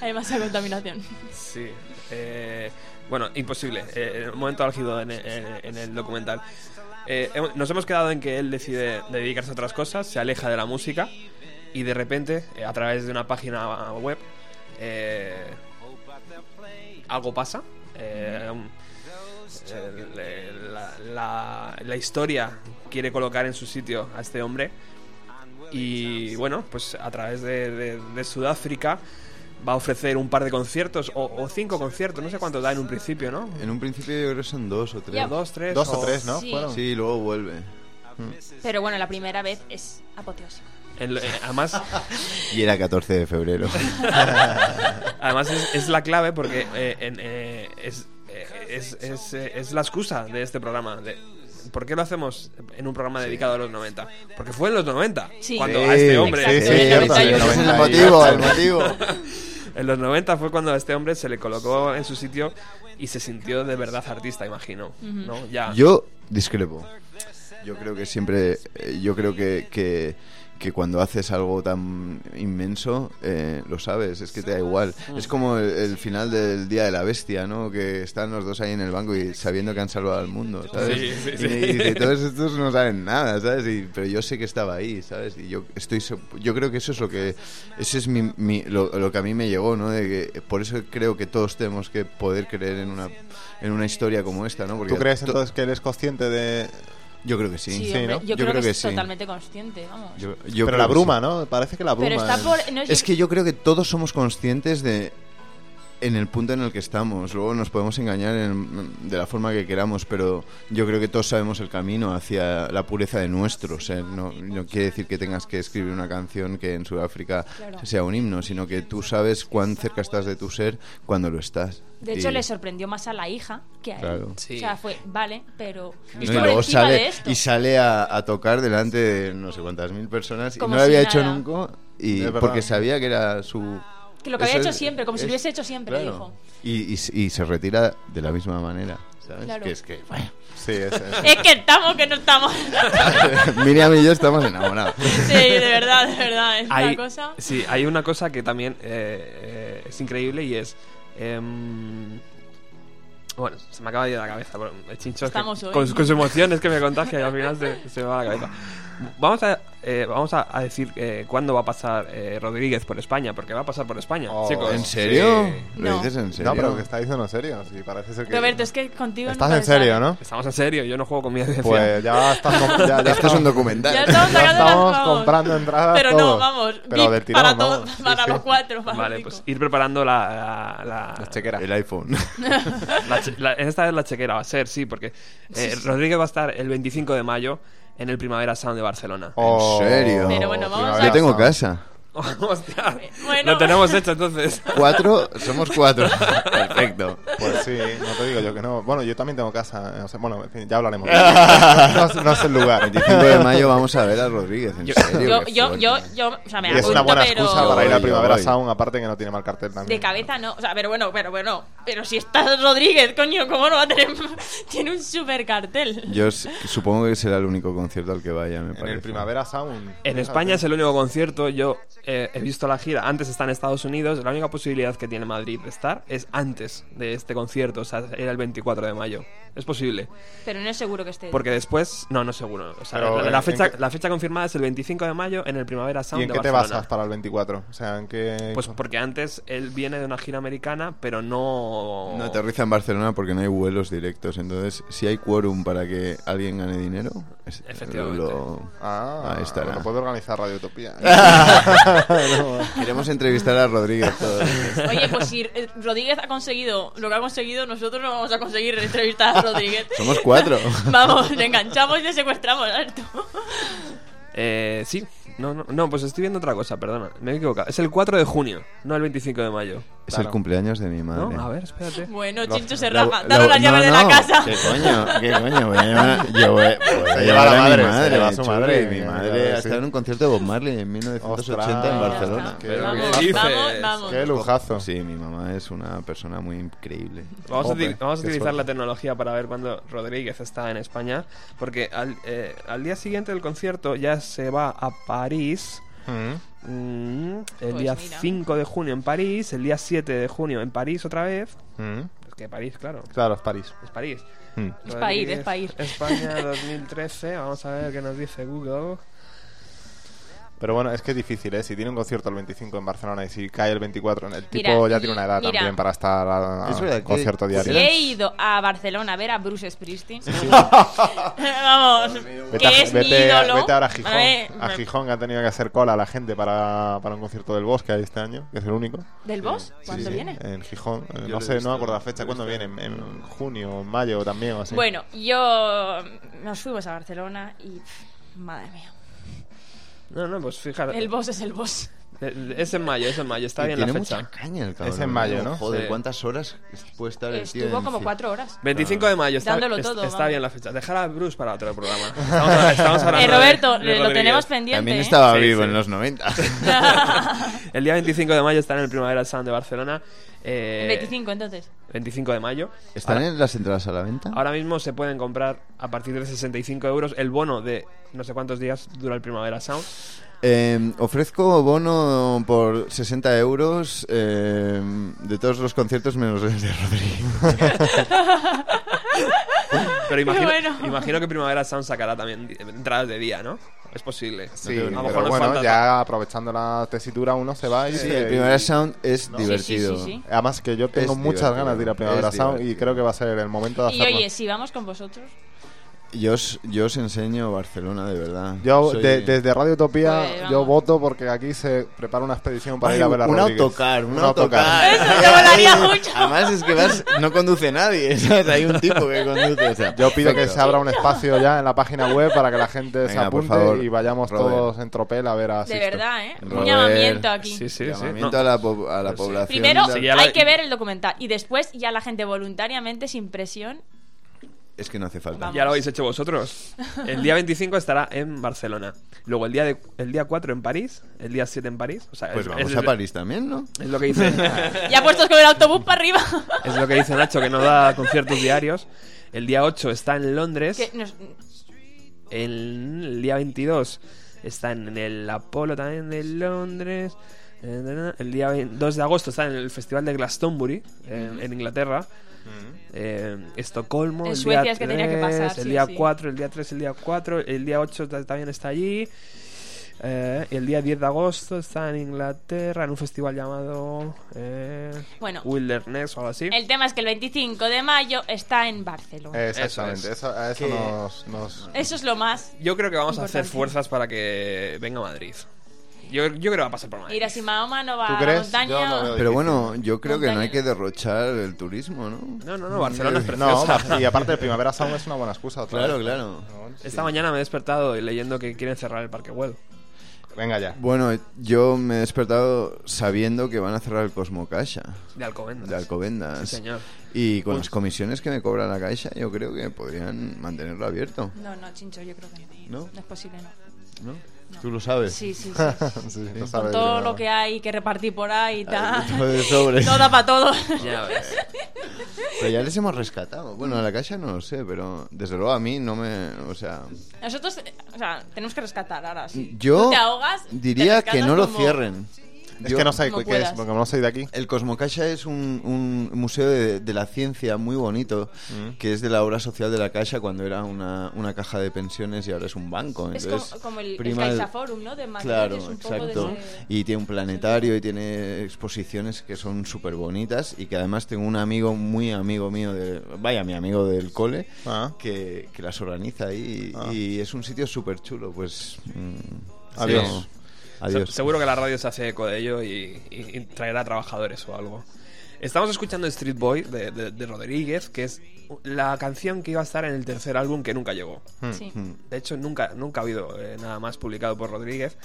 Hay demasiada contaminación. Sí. eh, bueno, imposible. eh, un momento álgido en, en- en el documental. Eh, nos hemos quedado en que él decide dedicarse a otras cosas, se aleja de la música y de repente, eh, a través de una página web, eh, algo pasa. eh, um, la, historia quiere colocar en su sitio a este hombre y bueno, pues a través de Sudáfrica va a ofrecer un par de conciertos o, o cinco conciertos, no sé cuántos da en un principio, ¿no? En un principio yo creo que son dos o tres. Ya. Dos, tres. Dos o tres, ¿no? Sí. Sí, luego vuelve. Pero bueno, la primera vez es apoteósico. El- eh, además, Y era 14 de febrero. además es, es la clave porque eh, en- eh, es, eh, es, es, eh, es la excusa de este programa. De, ¿Por qué lo hacemos en un programa dedicado a los 90? Porque fue en los 90 Sí. cuando Sí, a este hombre... sí, sí, el el 91. Ese es el 90 y- motivo, el motivo. En los 90 fue cuando a este hombre se le colocó en su sitio y se sintió de verdad artista, imagino. ¿no? Ya. Yo discrepo. Yo creo que siempre, eh, yo creo que, que, que cuando haces algo tan inmenso, eh, lo sabes, es que te da igual. Es como el, el final del Día de la Bestia, ¿no? Que están los dos ahí en el banco y sabiendo que han salvado al mundo, ¿sabes? Sí, sí, y, sí. y dice, todos estos no saben nada, ¿sabes? Y- pero yo sé que estaba ahí, ¿sabes? Y yo estoy, so- yo creo que eso es lo que, ese es mi, mi- lo, lo que a mí me llegó, ¿no? De que, por eso creo que todos tenemos que poder creer en una, en una historia como esta, ¿no? Porque ¿Tú crees to- entonces que eres consciente de...? Yo creo que sí. Sí, ¿no? yo, Yo creo, creo que, que es sí. totalmente consciente, vamos. Yo- yo Pero la bruma, sí. ¿no? Parece que la bruma... Pero está es- por... no Es que yo creo que todos somos conscientes de en el punto en el que estamos. Luego nos podemos engañar en- de la forma que queramos, pero yo creo que todos sabemos el camino hacia la pureza de nuestro ser. No, no quiere decir que tengas que escribir una canción que en Sudáfrica Claro. sea un himno, sino que tú sabes cuán cerca estás de tu ser cuando lo estás. De hecho, Y- le sorprendió más a la hija que a él. Claro. Sí. O sea, fue, vale, pero... ¿no? Y luego sale, y sale a, a tocar delante de no sé cuántas mil personas y Como no lo había si hecho nunca y porque sabía que era su Que lo que había hecho es- siempre, como si lo hubiese hecho siempre, claro. dijo. Y, y, y se retira de la misma manera, ¿sabes? Claro. Que es que, bueno, Sí, es... es- Es que estamos, que no estamos. Miriam y yo estamos enamorados. sí, de verdad, de verdad. Es hay, una cosa... Sí, hay una cosa que también eh, eh, es increíble y es... em, bueno, se me acaba de ir a la cabeza. pero el chincho es que con, con su emoción es que me contagia y al final se, se me va a la cabeza. Vamos a, eh, vamos a, a decir eh, cuándo va a pasar eh, Rodríguez por España, porque va a pasar por España, Oh, chicos. ¿En serio? Sí. ¿Lo No. dices en serio? No, pero que está diciendo en serio. Sí, parece ser que... Roberto, es que contigo Estás nunca en serio, ¿no? Estamos en serio, yo no juego con mi audiencia. Pues ya estás... com- Ya, ya Esto es estamos- un documental. Ya estamos ya sacando las estamos vamos. comprando entradas Pero no, todos. vamos. Pero VIP del tirón, para, vamos. Sí, para sí. los cuatro. para Vale, los pues cinco. ir preparando la, la, la- La chequera. El iPhone. la che- la- esta vez la chequera va a ser, sí, porque eh, Rodríguez va a estar el 25 de mayo en el Primavera Sound de Barcelona. Oh, ¿En serio? Pero bueno, vamos primavera a- Yo tengo casa. Hostia, Bueno. lo tenemos hecho entonces. Cuatro, somos cuatro. Perfecto. Pues sí, no te digo yo que no. Bueno, yo también tengo casa. o sea, bueno, en fin, ya hablaremos. no, es- no es el lugar. 25 de mayo vamos a ver a Rodríguez, en Yo- serio. Yo, yo, fuerte. yo, yo, o sea, me es apunto, una buena pero... excusa para ir voy, Primavera. Sound, aparte que no tiene mal cartel también. De cabeza no, o sea, pero bueno, pero bueno, pero si está Rodríguez, coño, ¿cómo no va a tener? Tiene un super cartel. Yo supongo que será el único concierto al que vaya, me En parece. el Primavera Sound. En España es el único concierto. Yo eh, he visto la gira. Antes está en Estados Unidos. La única posibilidad que tiene Madrid de estar es antes de este concierto. O sea, era el 24 de mayo. Es posible. Pero no es seguro que esté. Porque después. No, no seguro. O sea, Pero, la, ¿en- la fecha, qué- la fecha confirmada es el 25 de mayo en el Primavera Sound ¿Y en de qué te Barcelona. basas para el 24? O sea, ¿en qué...? Pues porque antes él viene de una gira americana, pero no. No aterriza en Barcelona porque no hay vuelos directos. Entonces, si hay quórum para que alguien gane dinero, es- Efectivamente. lo- Ah, ahí estará. Bueno, puedo organizar Radio Utopía. Queremos entrevistar a Rodríguez todos. Oye, pues si eh, Rodríguez ha conseguido lo que ha conseguido, nosotros no vamos a conseguir entrevistar a Rodríguez. Somos cuatro. Vamos, le enganchamos y le secuestramos, Alberto. Eh, sí. No, no, no, pues estoy viendo otra cosa, perdona. Me he equivocado. Es el 4 de junio, no el 25 de mayo. Es Claro. el cumpleaños de mi ¿No? madre. A ver, espérate. Bueno, Chincho se La- raja. la- las no, llaves de no, la casa. ¿Qué coño? ¿Qué coño? Voy a llevar- yo voy, voy a Se llevar lleva la a mi madre, se madre. lleva a su churri. madre, Mi madre sí. estado en un concierto de Bob Marley en 1980 en Ostras. Barcelona. Qué Vamos, dices? vamos, vamos. Qué lujazo. Sí, mi mamá es una persona muy increíble. Vamos a, Jope, uti- vamos a qué utilizar suerte. la tecnología para ver cuándo Rodríguez está en España, porque al, eh, al día siguiente del concierto ya se va a París. Mm. mm, el Pues día mira. 5 de junio en París, el día 7 de junio en París otra vez. Mm. Es que París, claro, Claro, es París. es París. Mm. Es pa' ir, es pa' ir. España 2013, vamos a ver qué nos dice Google. Pero bueno, es que es difícil, ¿eh? Si tiene un concierto el 25 en Barcelona y si cae el 24, el tipo Mira, ya tiene una edad mira. también para estar a, a Es verdad que- concierto diario. Si he ido a Barcelona a ver a Bruce Springsteen, vamos, Vete, que a- es mi vete- ídolo. vete ahora a Gijón. a Gijón que ha tenido que hacer cola la gente para, para un concierto del Bosque este año, que es el único. ¿Del Boss? ¿Cuándo Sí, viene? En Gijón. Eh, Yo no lo he sé, no me acuerdo la fecha. ¿Cuándo viene? ¿En, en junio, en mayo también o así? Bueno, yo nos fuimos a Barcelona y pff, madre mía, No, no, pues fíjate. el boss es el boss. Eh, Es en mayo, es en mayo, está Y bien la tiene fecha. mucha caña el cabrón. Es en mayo, ¿no? Joder, Sí. ¿cuántas horas puede estar el tío Estuvo como cuatro horas. 25 de mayo, está, Dándolo es- todo, está vamos. bien la fecha. Dejar a Bruce para otro programa. Estamos, estamos hablando Eh, de- Roberto, de lo Rodríguez. tenemos pendiente. También ¿eh? estaba Sí, vivo sí. en los 90. El día 25 de mayo está en el Primavera Sound de Barcelona. Eh, El 25 entonces. 25 de mayo. ¿Están Ahora- en las entradas a la venta? Ahora mismo se pueden comprar a partir de 65 euros el bono de no sé cuántos días dura el Primavera Sound. Eh, ofrezco bono por 60 euros eh, de todos los conciertos menos el de Rodrigo. Pero imagino, bueno. imagino que Primavera Sound sacará también entradas de día, ¿no? Es posible. Sí, a lo pero bueno, falta- ya aprovechando la tesitura uno se va y Sí, se- el Primavera Sound es No. divertido. Sí, sí, sí, sí. Además que yo tengo Es muchas divertido, ganas de ir a Primavera Sound y creo que va a ser el momento de Y hacerlo. oye, si vamos con vosotros, Yo os, yo os enseño Barcelona, de verdad. Yo Soy- de- desde Radio Utopía Pues, yo voto porque aquí se prepara una expedición para Ay, ir a ver a un Rodríguez. autocar, un, Un autocar. Eso te molaría mucho. Además es que vas, no conduce nadie, ¿sabes? Hay un tipo que conduce. o sea, Yo pido que se abra un espacio ya en la página web para que la gente se Venga, apunte favor, y vayamos Robert. todos en tropel a ver a de verdad, ¿eh? Un llamamiento aquí. Sí, sí, sí. Llamamiento No. a la, po- a la Pues sí. población. Primero hay que ver el documental y después ya la gente voluntariamente, sin presión, Es que no hace falta. Vamos. Ya lo habéis hecho vosotros. El día 25 estará en Barcelona. Luego el día, de, el día 4 en París. El día 7 en París. O sea, Pues es, vamos es- a París también, ¿no? Es lo que dice. ya puestos con el autobús para arriba. es lo que dice Nacho, que no da conciertos diarios. El día 8 está en Londres. Nos- El, el día 22 está en el Apolo también de Londres. El día 2 de agosto está en el Festival de Glastonbury, en, en Inglaterra. Eh, Estocolmo, En el Suecia día es que tenía que 3, pasar, el sí día sí. 4, el día 3, el día 4, el día 8 ta- también está allí. Eh, el día 10 de agosto está en Inglaterra en un festival llamado eh, Bueno. Wilderness o algo así. El tema es que el 25 de mayo está en Barcelona. Exactamente, Eso es. eso, a eso nos, nos- Eso es lo más. Yo creo que vamos a hacer Importante. fuerzas para que venga Madrid. Yo, yo creo que va a pasar por Madrid. Mira, si Mahoma no va ¿Tú a la montaña. Yo lo veo Pero bueno, yo creo que no hay que derrochar el turismo, ¿no? No, no, no, Barcelona es No, preciosa. y aparte el Primavera Sound es una buena excusa. otra Claro, vez. claro. Esta mañana me he despertado leyendo que quieren cerrar el Parque Güell. Venga ya. Bueno, yo me he despertado sabiendo que van a cerrar el Cosmo Caixa De Alcobendas. de Alcobendas. Sí, señor. Y con las comisiones que me cobra la Caixa, yo creo que podrían mantenerlo abierto. No, no, Chincho, yo creo que no. ¿No? No es posible, no. ¿No? ¿Tú lo sabes? Sí, sí, sí. Sí, lo Con sabe todo bien. lo que hay que repartir por ahí y tal. todo de sobres. No da para todo. Ya ves. Pero ya les hemos rescatado. Bueno, a la Caixa no lo sé, pero desde luego a mí no me... O sea... Nosotros, o sea, tenemos que rescatar ahora. Sí. Yo te ahogas, diría te que no lo como- cierren. Es Yo- que no sé qué es, porque no soy de aquí. El Cosmocaixa es un, un museo de, de la ciencia muy bonito, Mm. que es de la obra social de la Caixa cuando era una, una caja de pensiones y ahora es un banco. Es Entonces, como, como el, el Caixa Forum, ¿no? De Madrid. Claro, es un poco exacto. de ese- Y tiene un planetario y tiene exposiciones que son súper bonitas y que además tengo un amigo, muy amigo mío, de, vaya, mi amigo del cole, Ah. que, que las organiza ahí Ah. y es un sitio súper chulo. Pues... mm, Adiós. sí, Adiós. Se- Seguro que la radio se hace eco de ello y, y- y traerá trabajadores o algo. Estamos escuchando Street Boy de, de- de Rodríguez, que es la canción que iba a estar en el tercer álbum que nunca llegó. Sí. Mm. De hecho, nunca, nunca ha habido eh, nada más publicado por Rodríguez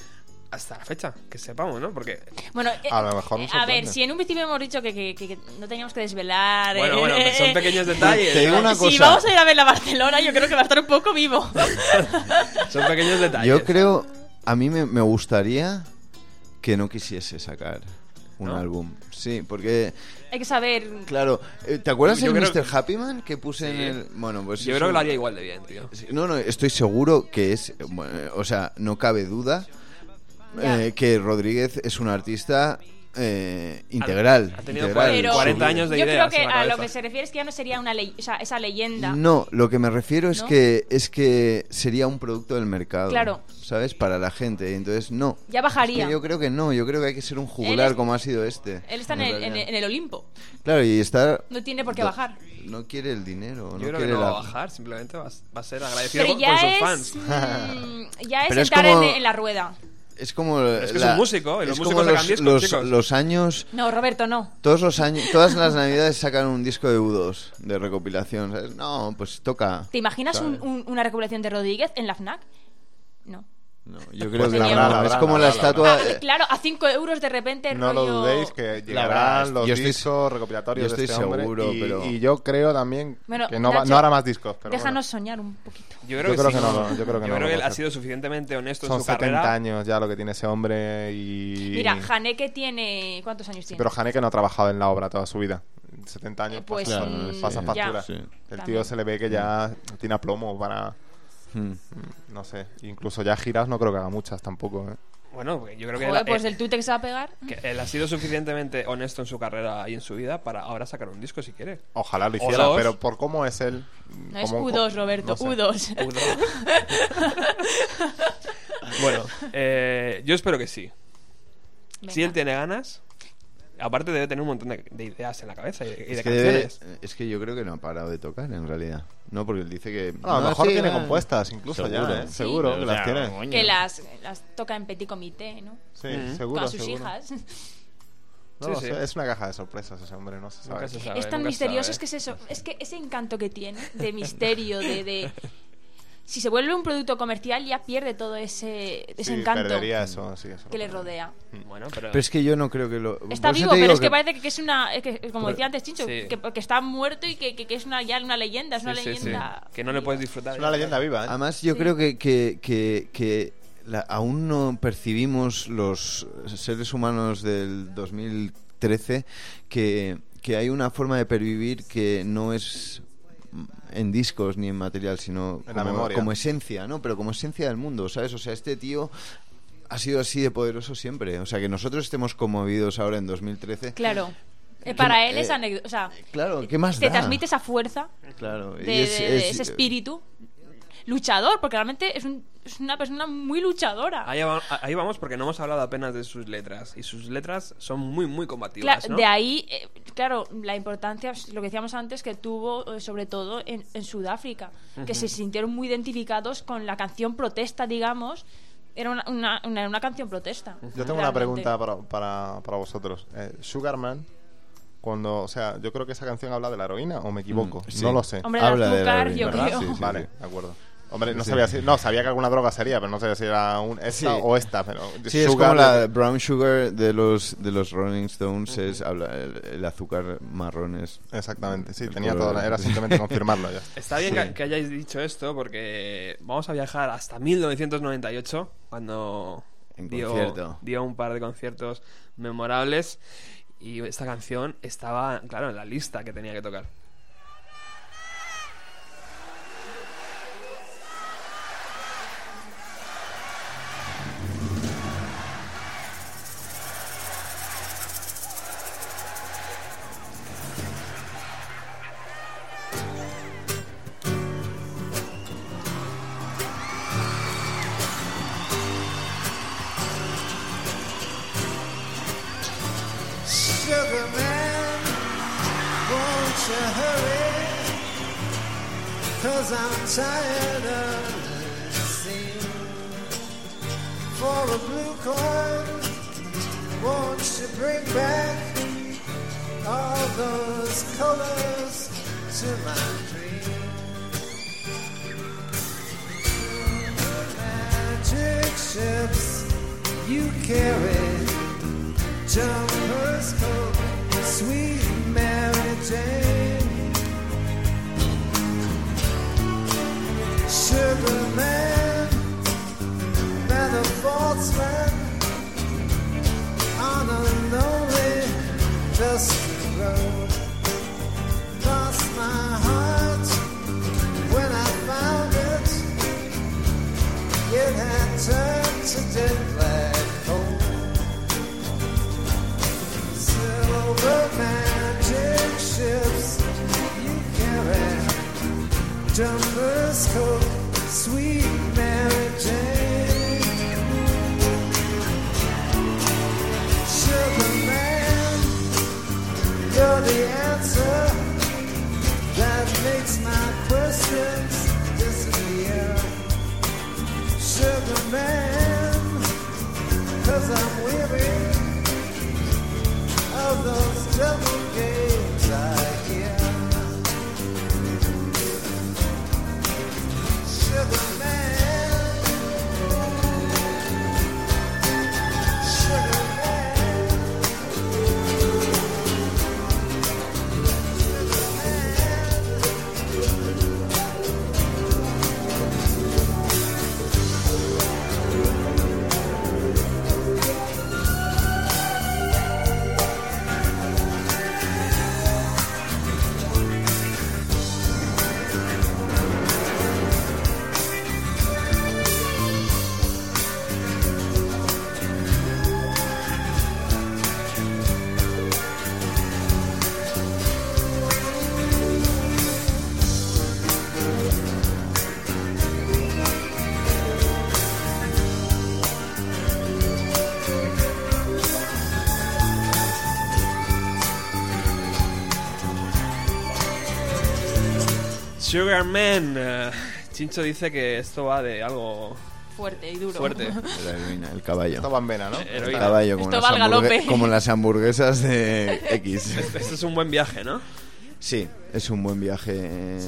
hasta la fecha, que sepamos, ¿no? Porque Bueno, eh, A lo mejor nos eh, a ver, si en un principio hemos dicho que, que- que- que no teníamos que desvelar. Bueno, eh, bueno, eh, son eh, pequeños detalles. Te digo una Si cosa. vamos a ir a ver a Barcelona, yo creo que va a estar un poco vivo. Son pequeños detalles. Yo creo, a mí me, me gustaría que no quisiese sacar un ¿No? álbum. Sí, porque, Hay que saber. claro, eh, ¿te acuerdas Yo el creo- Mr. Happy Man que puse Sí. en el... Bueno, pues Yo creo que lo haría igual de bien, tío. Sí, No, no, estoy seguro que es, bueno, o sea, no cabe duda eh, que Rodríguez es un artista eh, integral. Ha tenido integral. Pero 40 años de yo ideas creo que a lo que se refiere es que ya no sería una ley, o sea, esa leyenda. No, lo que me refiero es ¿No? que es que sería un producto del mercado. Claro. ¿Sabes? Para la gente. Entonces, no. Ya bajaría. Es que yo creo que no. Yo creo que hay que ser un jugular es- como ha sido este. Él está en el, en, realidad. el- en el Olimpo. Claro, y está. No tiene por qué no- bajar. No quiere el dinero. Yo no creo que quiere no la... va a bajar, simplemente va, a- va a ser agradecido con sus es. fans. mm, ya es Pero es como- en, en la rueda. Es como. es que es un músico, y los músicos sacan discos, los, chicos. los años. No, Roberto, no. Todos los años, todas las navidades sacan un disco de U2 de recopilación, ¿sabes? No, pues toca. ¿Te imaginas un- una recopilación de Rodríguez en la FNAC? No. No, yo creo Pues que la no. habrá, la es habrá, como la la habrá, la estatua. Ah, claro, a 5 euros de repente No lo rollo- dudéis que llegarán los yo estoy- discos recopilatorios yo de estoy este hombre seguro, y, pero- y yo creo también Bueno, que no, Nacho, no hará más discos. Pero Déjanos bueno, soñar un poquito. Yo creo Yo que, creo sí. que no lo- yo creo que no lo que él ha sido suficientemente honesto son en su 70 carrera. años ya lo que tiene ese hombre y... Mira, Haneke tiene. ¿Cuántos años tiene? Pero Haneke no ha trabajado en la obra toda su vida. 70 años Eh, pues, pasa, pasa sí. factura. Sí. El tío se le ve que ya tiene aplomo para... hmm. No sé, incluso ya giras no creo que haga muchas tampoco. ¿eh? Bueno, yo creo que, Joder, él, pues del tute que se va a pegar. que él ha sido suficientemente honesto en su carrera y en su vida para ahora sacar un disco si quiere. Ojalá lo hiciera, pero por cómo es él... No es cómo- U2, Roberto, no sé. U2. bueno, eh, yo espero que sí. Venga. Si él tiene ganas, aparte debe tener un montón de, de ideas en la cabeza y de, y de Es que, debe- canciones. es que yo creo que no ha parado de tocar en realidad. No, porque él dice que. No, a lo no, mejor sí, tiene compuestas incluso Seguro. ya, ¿eh? Sí. Seguro que O las tiene. coño. Que las, las toca en petit comité, ¿no? Sí, seguro, Con sus seguro. hijas. No Sí, es una caja de sorpresas ese hombre, no se sabe. Nunca se sabe, es tan misterioso, sabe. es que es eso. Es que ese encanto que tiene de misterio, de. de- si se vuelve un producto comercial, ya pierde todo ese, ese Sí, encanto perdería eso, sí, eso que le rodea. Bueno, pero, Pero es que yo no creo que lo. Está vivo, pero es que, parece que, es una. que, como Pero- decía antes Chincho, Sí. que, que está muerto y que, que- que es una, ya una leyenda. Es una sí, sí, sí. leyenda. que no le puedes disfrutar. Es una leyenda viva, ¿eh? Además, yo Sí. creo que, que, que, que la- aún no percibimos los seres humanos del 2013 que, que hay una forma de pervivir que no es en discos ni en material, sino En la como, memoria. como esencia, ¿no? Pero como esencia del mundo, ¿sabes? O sea, este tío ha sido así de poderoso siempre. O sea, que nosotros estemos conmovidos ahora en 2013. Claro. Eh, para él es eh, anécdota. O sea, Claro, ¿qué más te da? transmite esa fuerza Claro, de, y de- es- de es- ese espíritu luchador, porque realmente es, un- es una persona muy luchadora. Ahí, va- ahí vamos porque no hemos hablado apenas de sus letras. Y sus letras son muy, muy combativas. Claro, ¿no? De ahí, eh, claro, la importancia, lo que decíamos antes, que tuvo eh, sobre todo en, en Sudáfrica, que se sintieron muy identificados con la canción protesta, digamos. Era una, una, una- una canción protesta. Yo tengo una pregunta para, para, para vosotros. Eh, Sugarman, cuando, o sea, yo creo que esa canción habla de la heroína o me equivoco, Mm, sí. no lo sé. Hombre, Habla de la heroína, yo. Sí, sí. vale, de acuerdo. Hombre, no Sí. sabía si, no, sabía que alguna droga sería, pero no sabía si era un esta Sí. o esta, pero Sí, es como la Brown Sugar de los, de los Rolling Stones, es, habla, el, el azúcar marrón es... Exactamente, sí, tenía color. todo, era simplemente confirmarlo ya. Está bien Sí. que, que hayáis dicho esto porque vamos a viajar hasta 1998 cuando En dio, dio un par de conciertos memorables y esta canción estaba, claro, en la lista que tenía que tocar. Sugar Man. eh, Chincho dice que esto va de algo Fuerte y duro. fuerte. La heroína, el caballo. Esto va en vena, ¿no? El Heroína. caballo, como Esto las, galope. como hamburguesas de X. Esto es un buen viaje, ¿no? Sí, es un buen viaje. eh,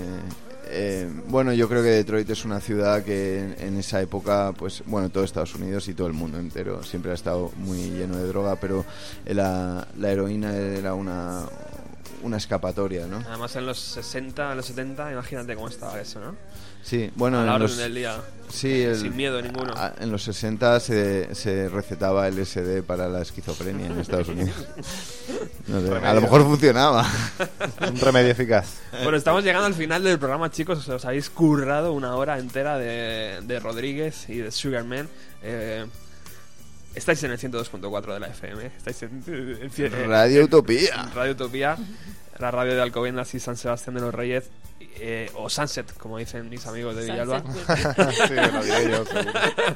eh, bueno, yo creo que Detroit es una ciudad que en, en esa época, pues, bueno, todo Estados Unidos y todo el mundo entero siempre ha estado muy lleno de droga, pero la, la heroína era una, una escapatoria, ¿no? Además en los 60, en los 70, imagínate cómo estaba eso, ¿no? Sí, bueno, a la en orden los, del día. sí, el- Sin miedo ninguno. a- en los 60 se, se recetaba LSD para la esquizofrenia en Estados Unidos. No sé, a lo mejor funcionaba. Un remedio eficaz. Bueno, estamos llegando al final del programa, chicos. Os habéis currado una hora entera de, de Rodríguez y de Sugarman. Eh, estáis en el 102.4 de la FM. Estáis en, en- en- Radio Utopía. en Radio Utopía, la radio de Alcobendas y San Sebastián de los Reyes. eh, o Sunset, como dicen mis amigos de Villalba. Sí, yo.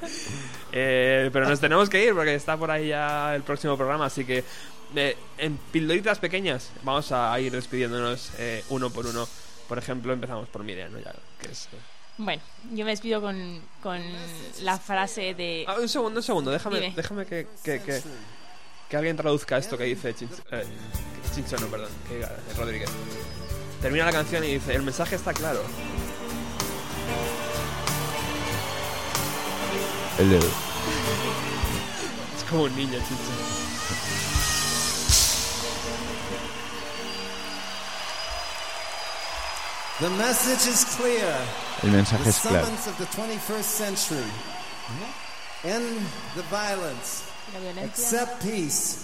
Eh, pero nos tenemos que ir porque está por ahí ya el próximo programa, así que eh, en pildoritas pequeñas vamos a ir despidiéndonos eh, uno por uno. Por ejemplo, empezamos por Miriam, ¿no? Ya, que es, eh, Bueno, yo me despido con, con la frase de... Ah, un segundo, un segundo, déjame, Dime. déjame que, que, que, que alguien traduzca esto que dice Chincho, eh, Chincho, no, perdón, que diga eh, Rodríguez. Termina la canción y dice, el mensaje está claro. El dedo. Es como un niño, Chincho. The message is clear. El mensaje The es claro. summons of the 21st century. End the violence. La violencia. Accept peace.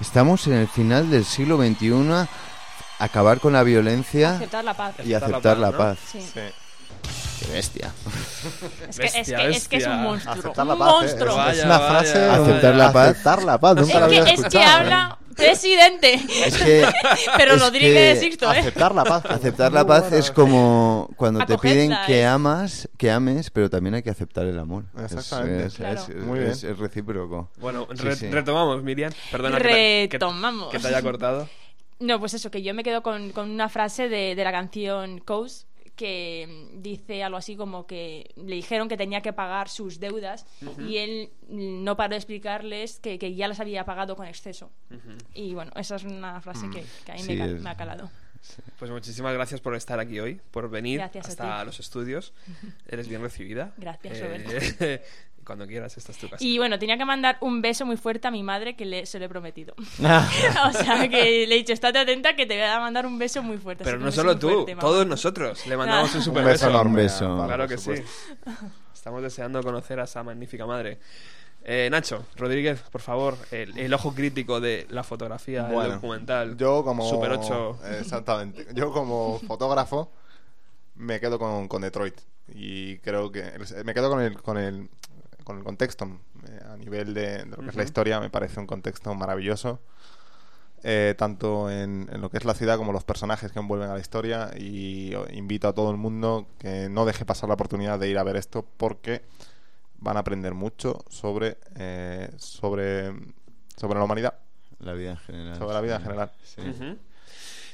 Estamos en el final del siglo XXI. Acabar con la violencia Aceptar la paz. y aceptar la ¿no? paz. Sí. Sí. Qué bestia. Es, que, es, que, es que es un monstruo. Aceptar la un paz. ¿eh? monstruo. Es, Vaya, es una vaya, frase. vaya. Aceptar la paz. Aceptar la paz. Nunca Es la que, había es que habla presidente. Es que Pero es Rodríguez que Sixto, ¿eh? Aceptar la paz. aceptar la paz es como cuando te piden que ¿eh? amas, que ames, pero también hay que aceptar el amor. Es- Exactamente. Es, Claro. es- Muy es- bien. es recíproco. Bueno, Sí, re- sí. retomamos, Miriam. Perdona que te- que, Retomamos. que te haya cortado. No, pues eso, que yo me quedo con, con una frase de, de la canción Coast que mm, dice algo así como que le dijeron que tenía que pagar sus deudas y él mm, no paró de explicarles que, que ya las había pagado con exceso. Y bueno, esa es una frase que, que a mí Sí, me, ca- es- me ha calado. Pues muchísimas gracias por estar aquí hoy, por venir Gracias hasta los estudios. Eres bien recibida. Gracias, Eh, Cuando quieras, esta es tu casa. Y bueno, tenía que mandar un beso muy fuerte a mi madre que le, se lo he prometido. o sea, que le he dicho, estate atenta que te voy a mandar un beso muy fuerte. Pero no un solo tú, fuerte, mamá. todos nosotros le mandamos un Un super beso beso. enorme. Un beso. Claro que sí. Estamos deseando conocer a esa magnífica madre. Eh, Nacho, Rodríguez, por favor, el, el ojo crítico de la fotografía, el Bueno, documental. Yo como... Super 8. Exactamente. Yo como fotógrafo me quedo con, con Detroit. Y creo que... Me quedo con el, con el, con el contexto. eh, a nivel de, de lo que es la historia, me parece un contexto maravilloso. eh, tanto en, en lo que es la ciudad como los personajes que envuelven a la historia. Y invito a todo el mundo que no deje pasar la oportunidad de ir a ver esto porque van a aprender mucho sobre, eh, sobre, sobre la humanidad, La vida en general. sobre la vida en general. Sí. Ujú.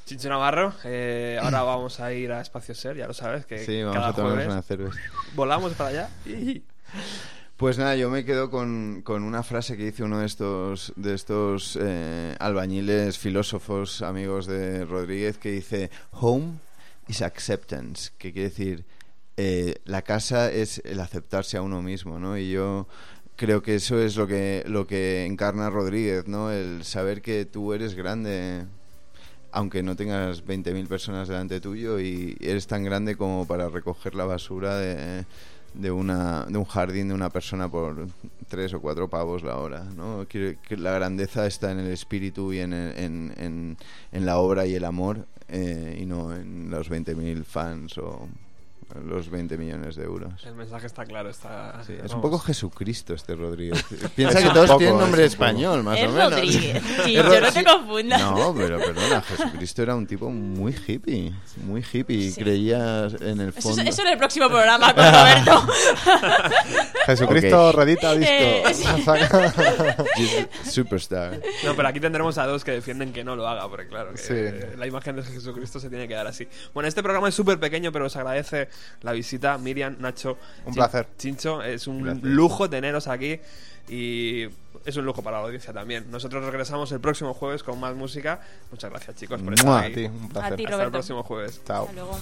Chincho Navarro, eh, ahora vamos a ir a Espacio Ser, ya lo sabes, que Sí, vamos cada a jueves una cerveza. volamos para allá. y- Pues nada, yo me quedo con, con una frase que dice uno de estos, de estos eh, albañiles, filósofos, amigos de Rodríguez, que dice, Home is acceptance, que quiere decir, eh, la casa es el aceptarse a uno mismo, ¿no? Y yo creo que eso es lo que, lo que encarna Rodríguez, ¿no? El saber que tú eres grande, aunque no tengas 20.000 personas delante tuyo y eres tan grande como para recoger la basura de, de, una, de un jardín de una persona por tres o cuatro pavos la hora. ¿no? Que la grandeza está en el espíritu y en, en, en- en la obra y el amor eh, y no en los 20.000 fans o los 20 millones de euros. El mensaje está claro, está... Sí, es un poco Jesucristo este Rodríguez. Piensa Es que todos poco, tienen nombre español, más Es o menos. Rodríguez. Sí, Es yo no te sí. confundas. No, pero perdona, Jesucristo era un tipo muy hippie, muy hippie. Sí. Creía en el Eso, fondo. es- eso en el próximo programa con Roberto. Jesucristo redita disco. Eh, sí. Jesus- Superstar. No, pero aquí tendremos a dos que defienden que no lo haga, porque claro, que Sí. la imagen de Jesucristo se tiene que dar así. Bueno, este programa es súper pequeño, pero os agradece la visita, Miriam, Nacho. Un Chin- placer. Chincho, es un Gracias. lujo teneros aquí y es un lujo para la audiencia también. Nosotros regresamos el próximo jueves con más música. Muchas gracias, chicos, por estar Mua. A aquí. ti, un placer. A ti, Hasta el próximo jueves. Chao. Hasta luego.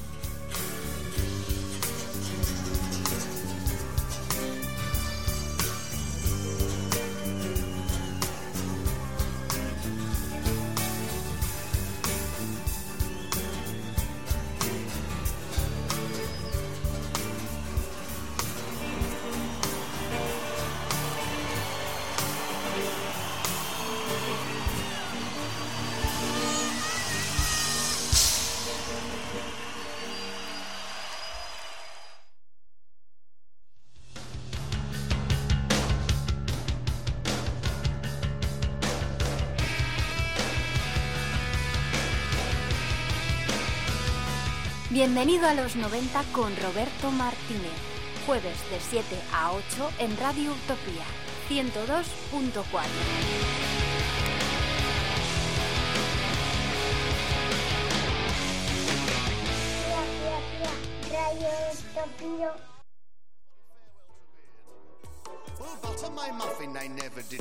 Bienvenido a los 90 con Roberto Martínez. Jueves de 7 a 8 en Radio Utopía 102.4. Well, butter my muffin, they never did.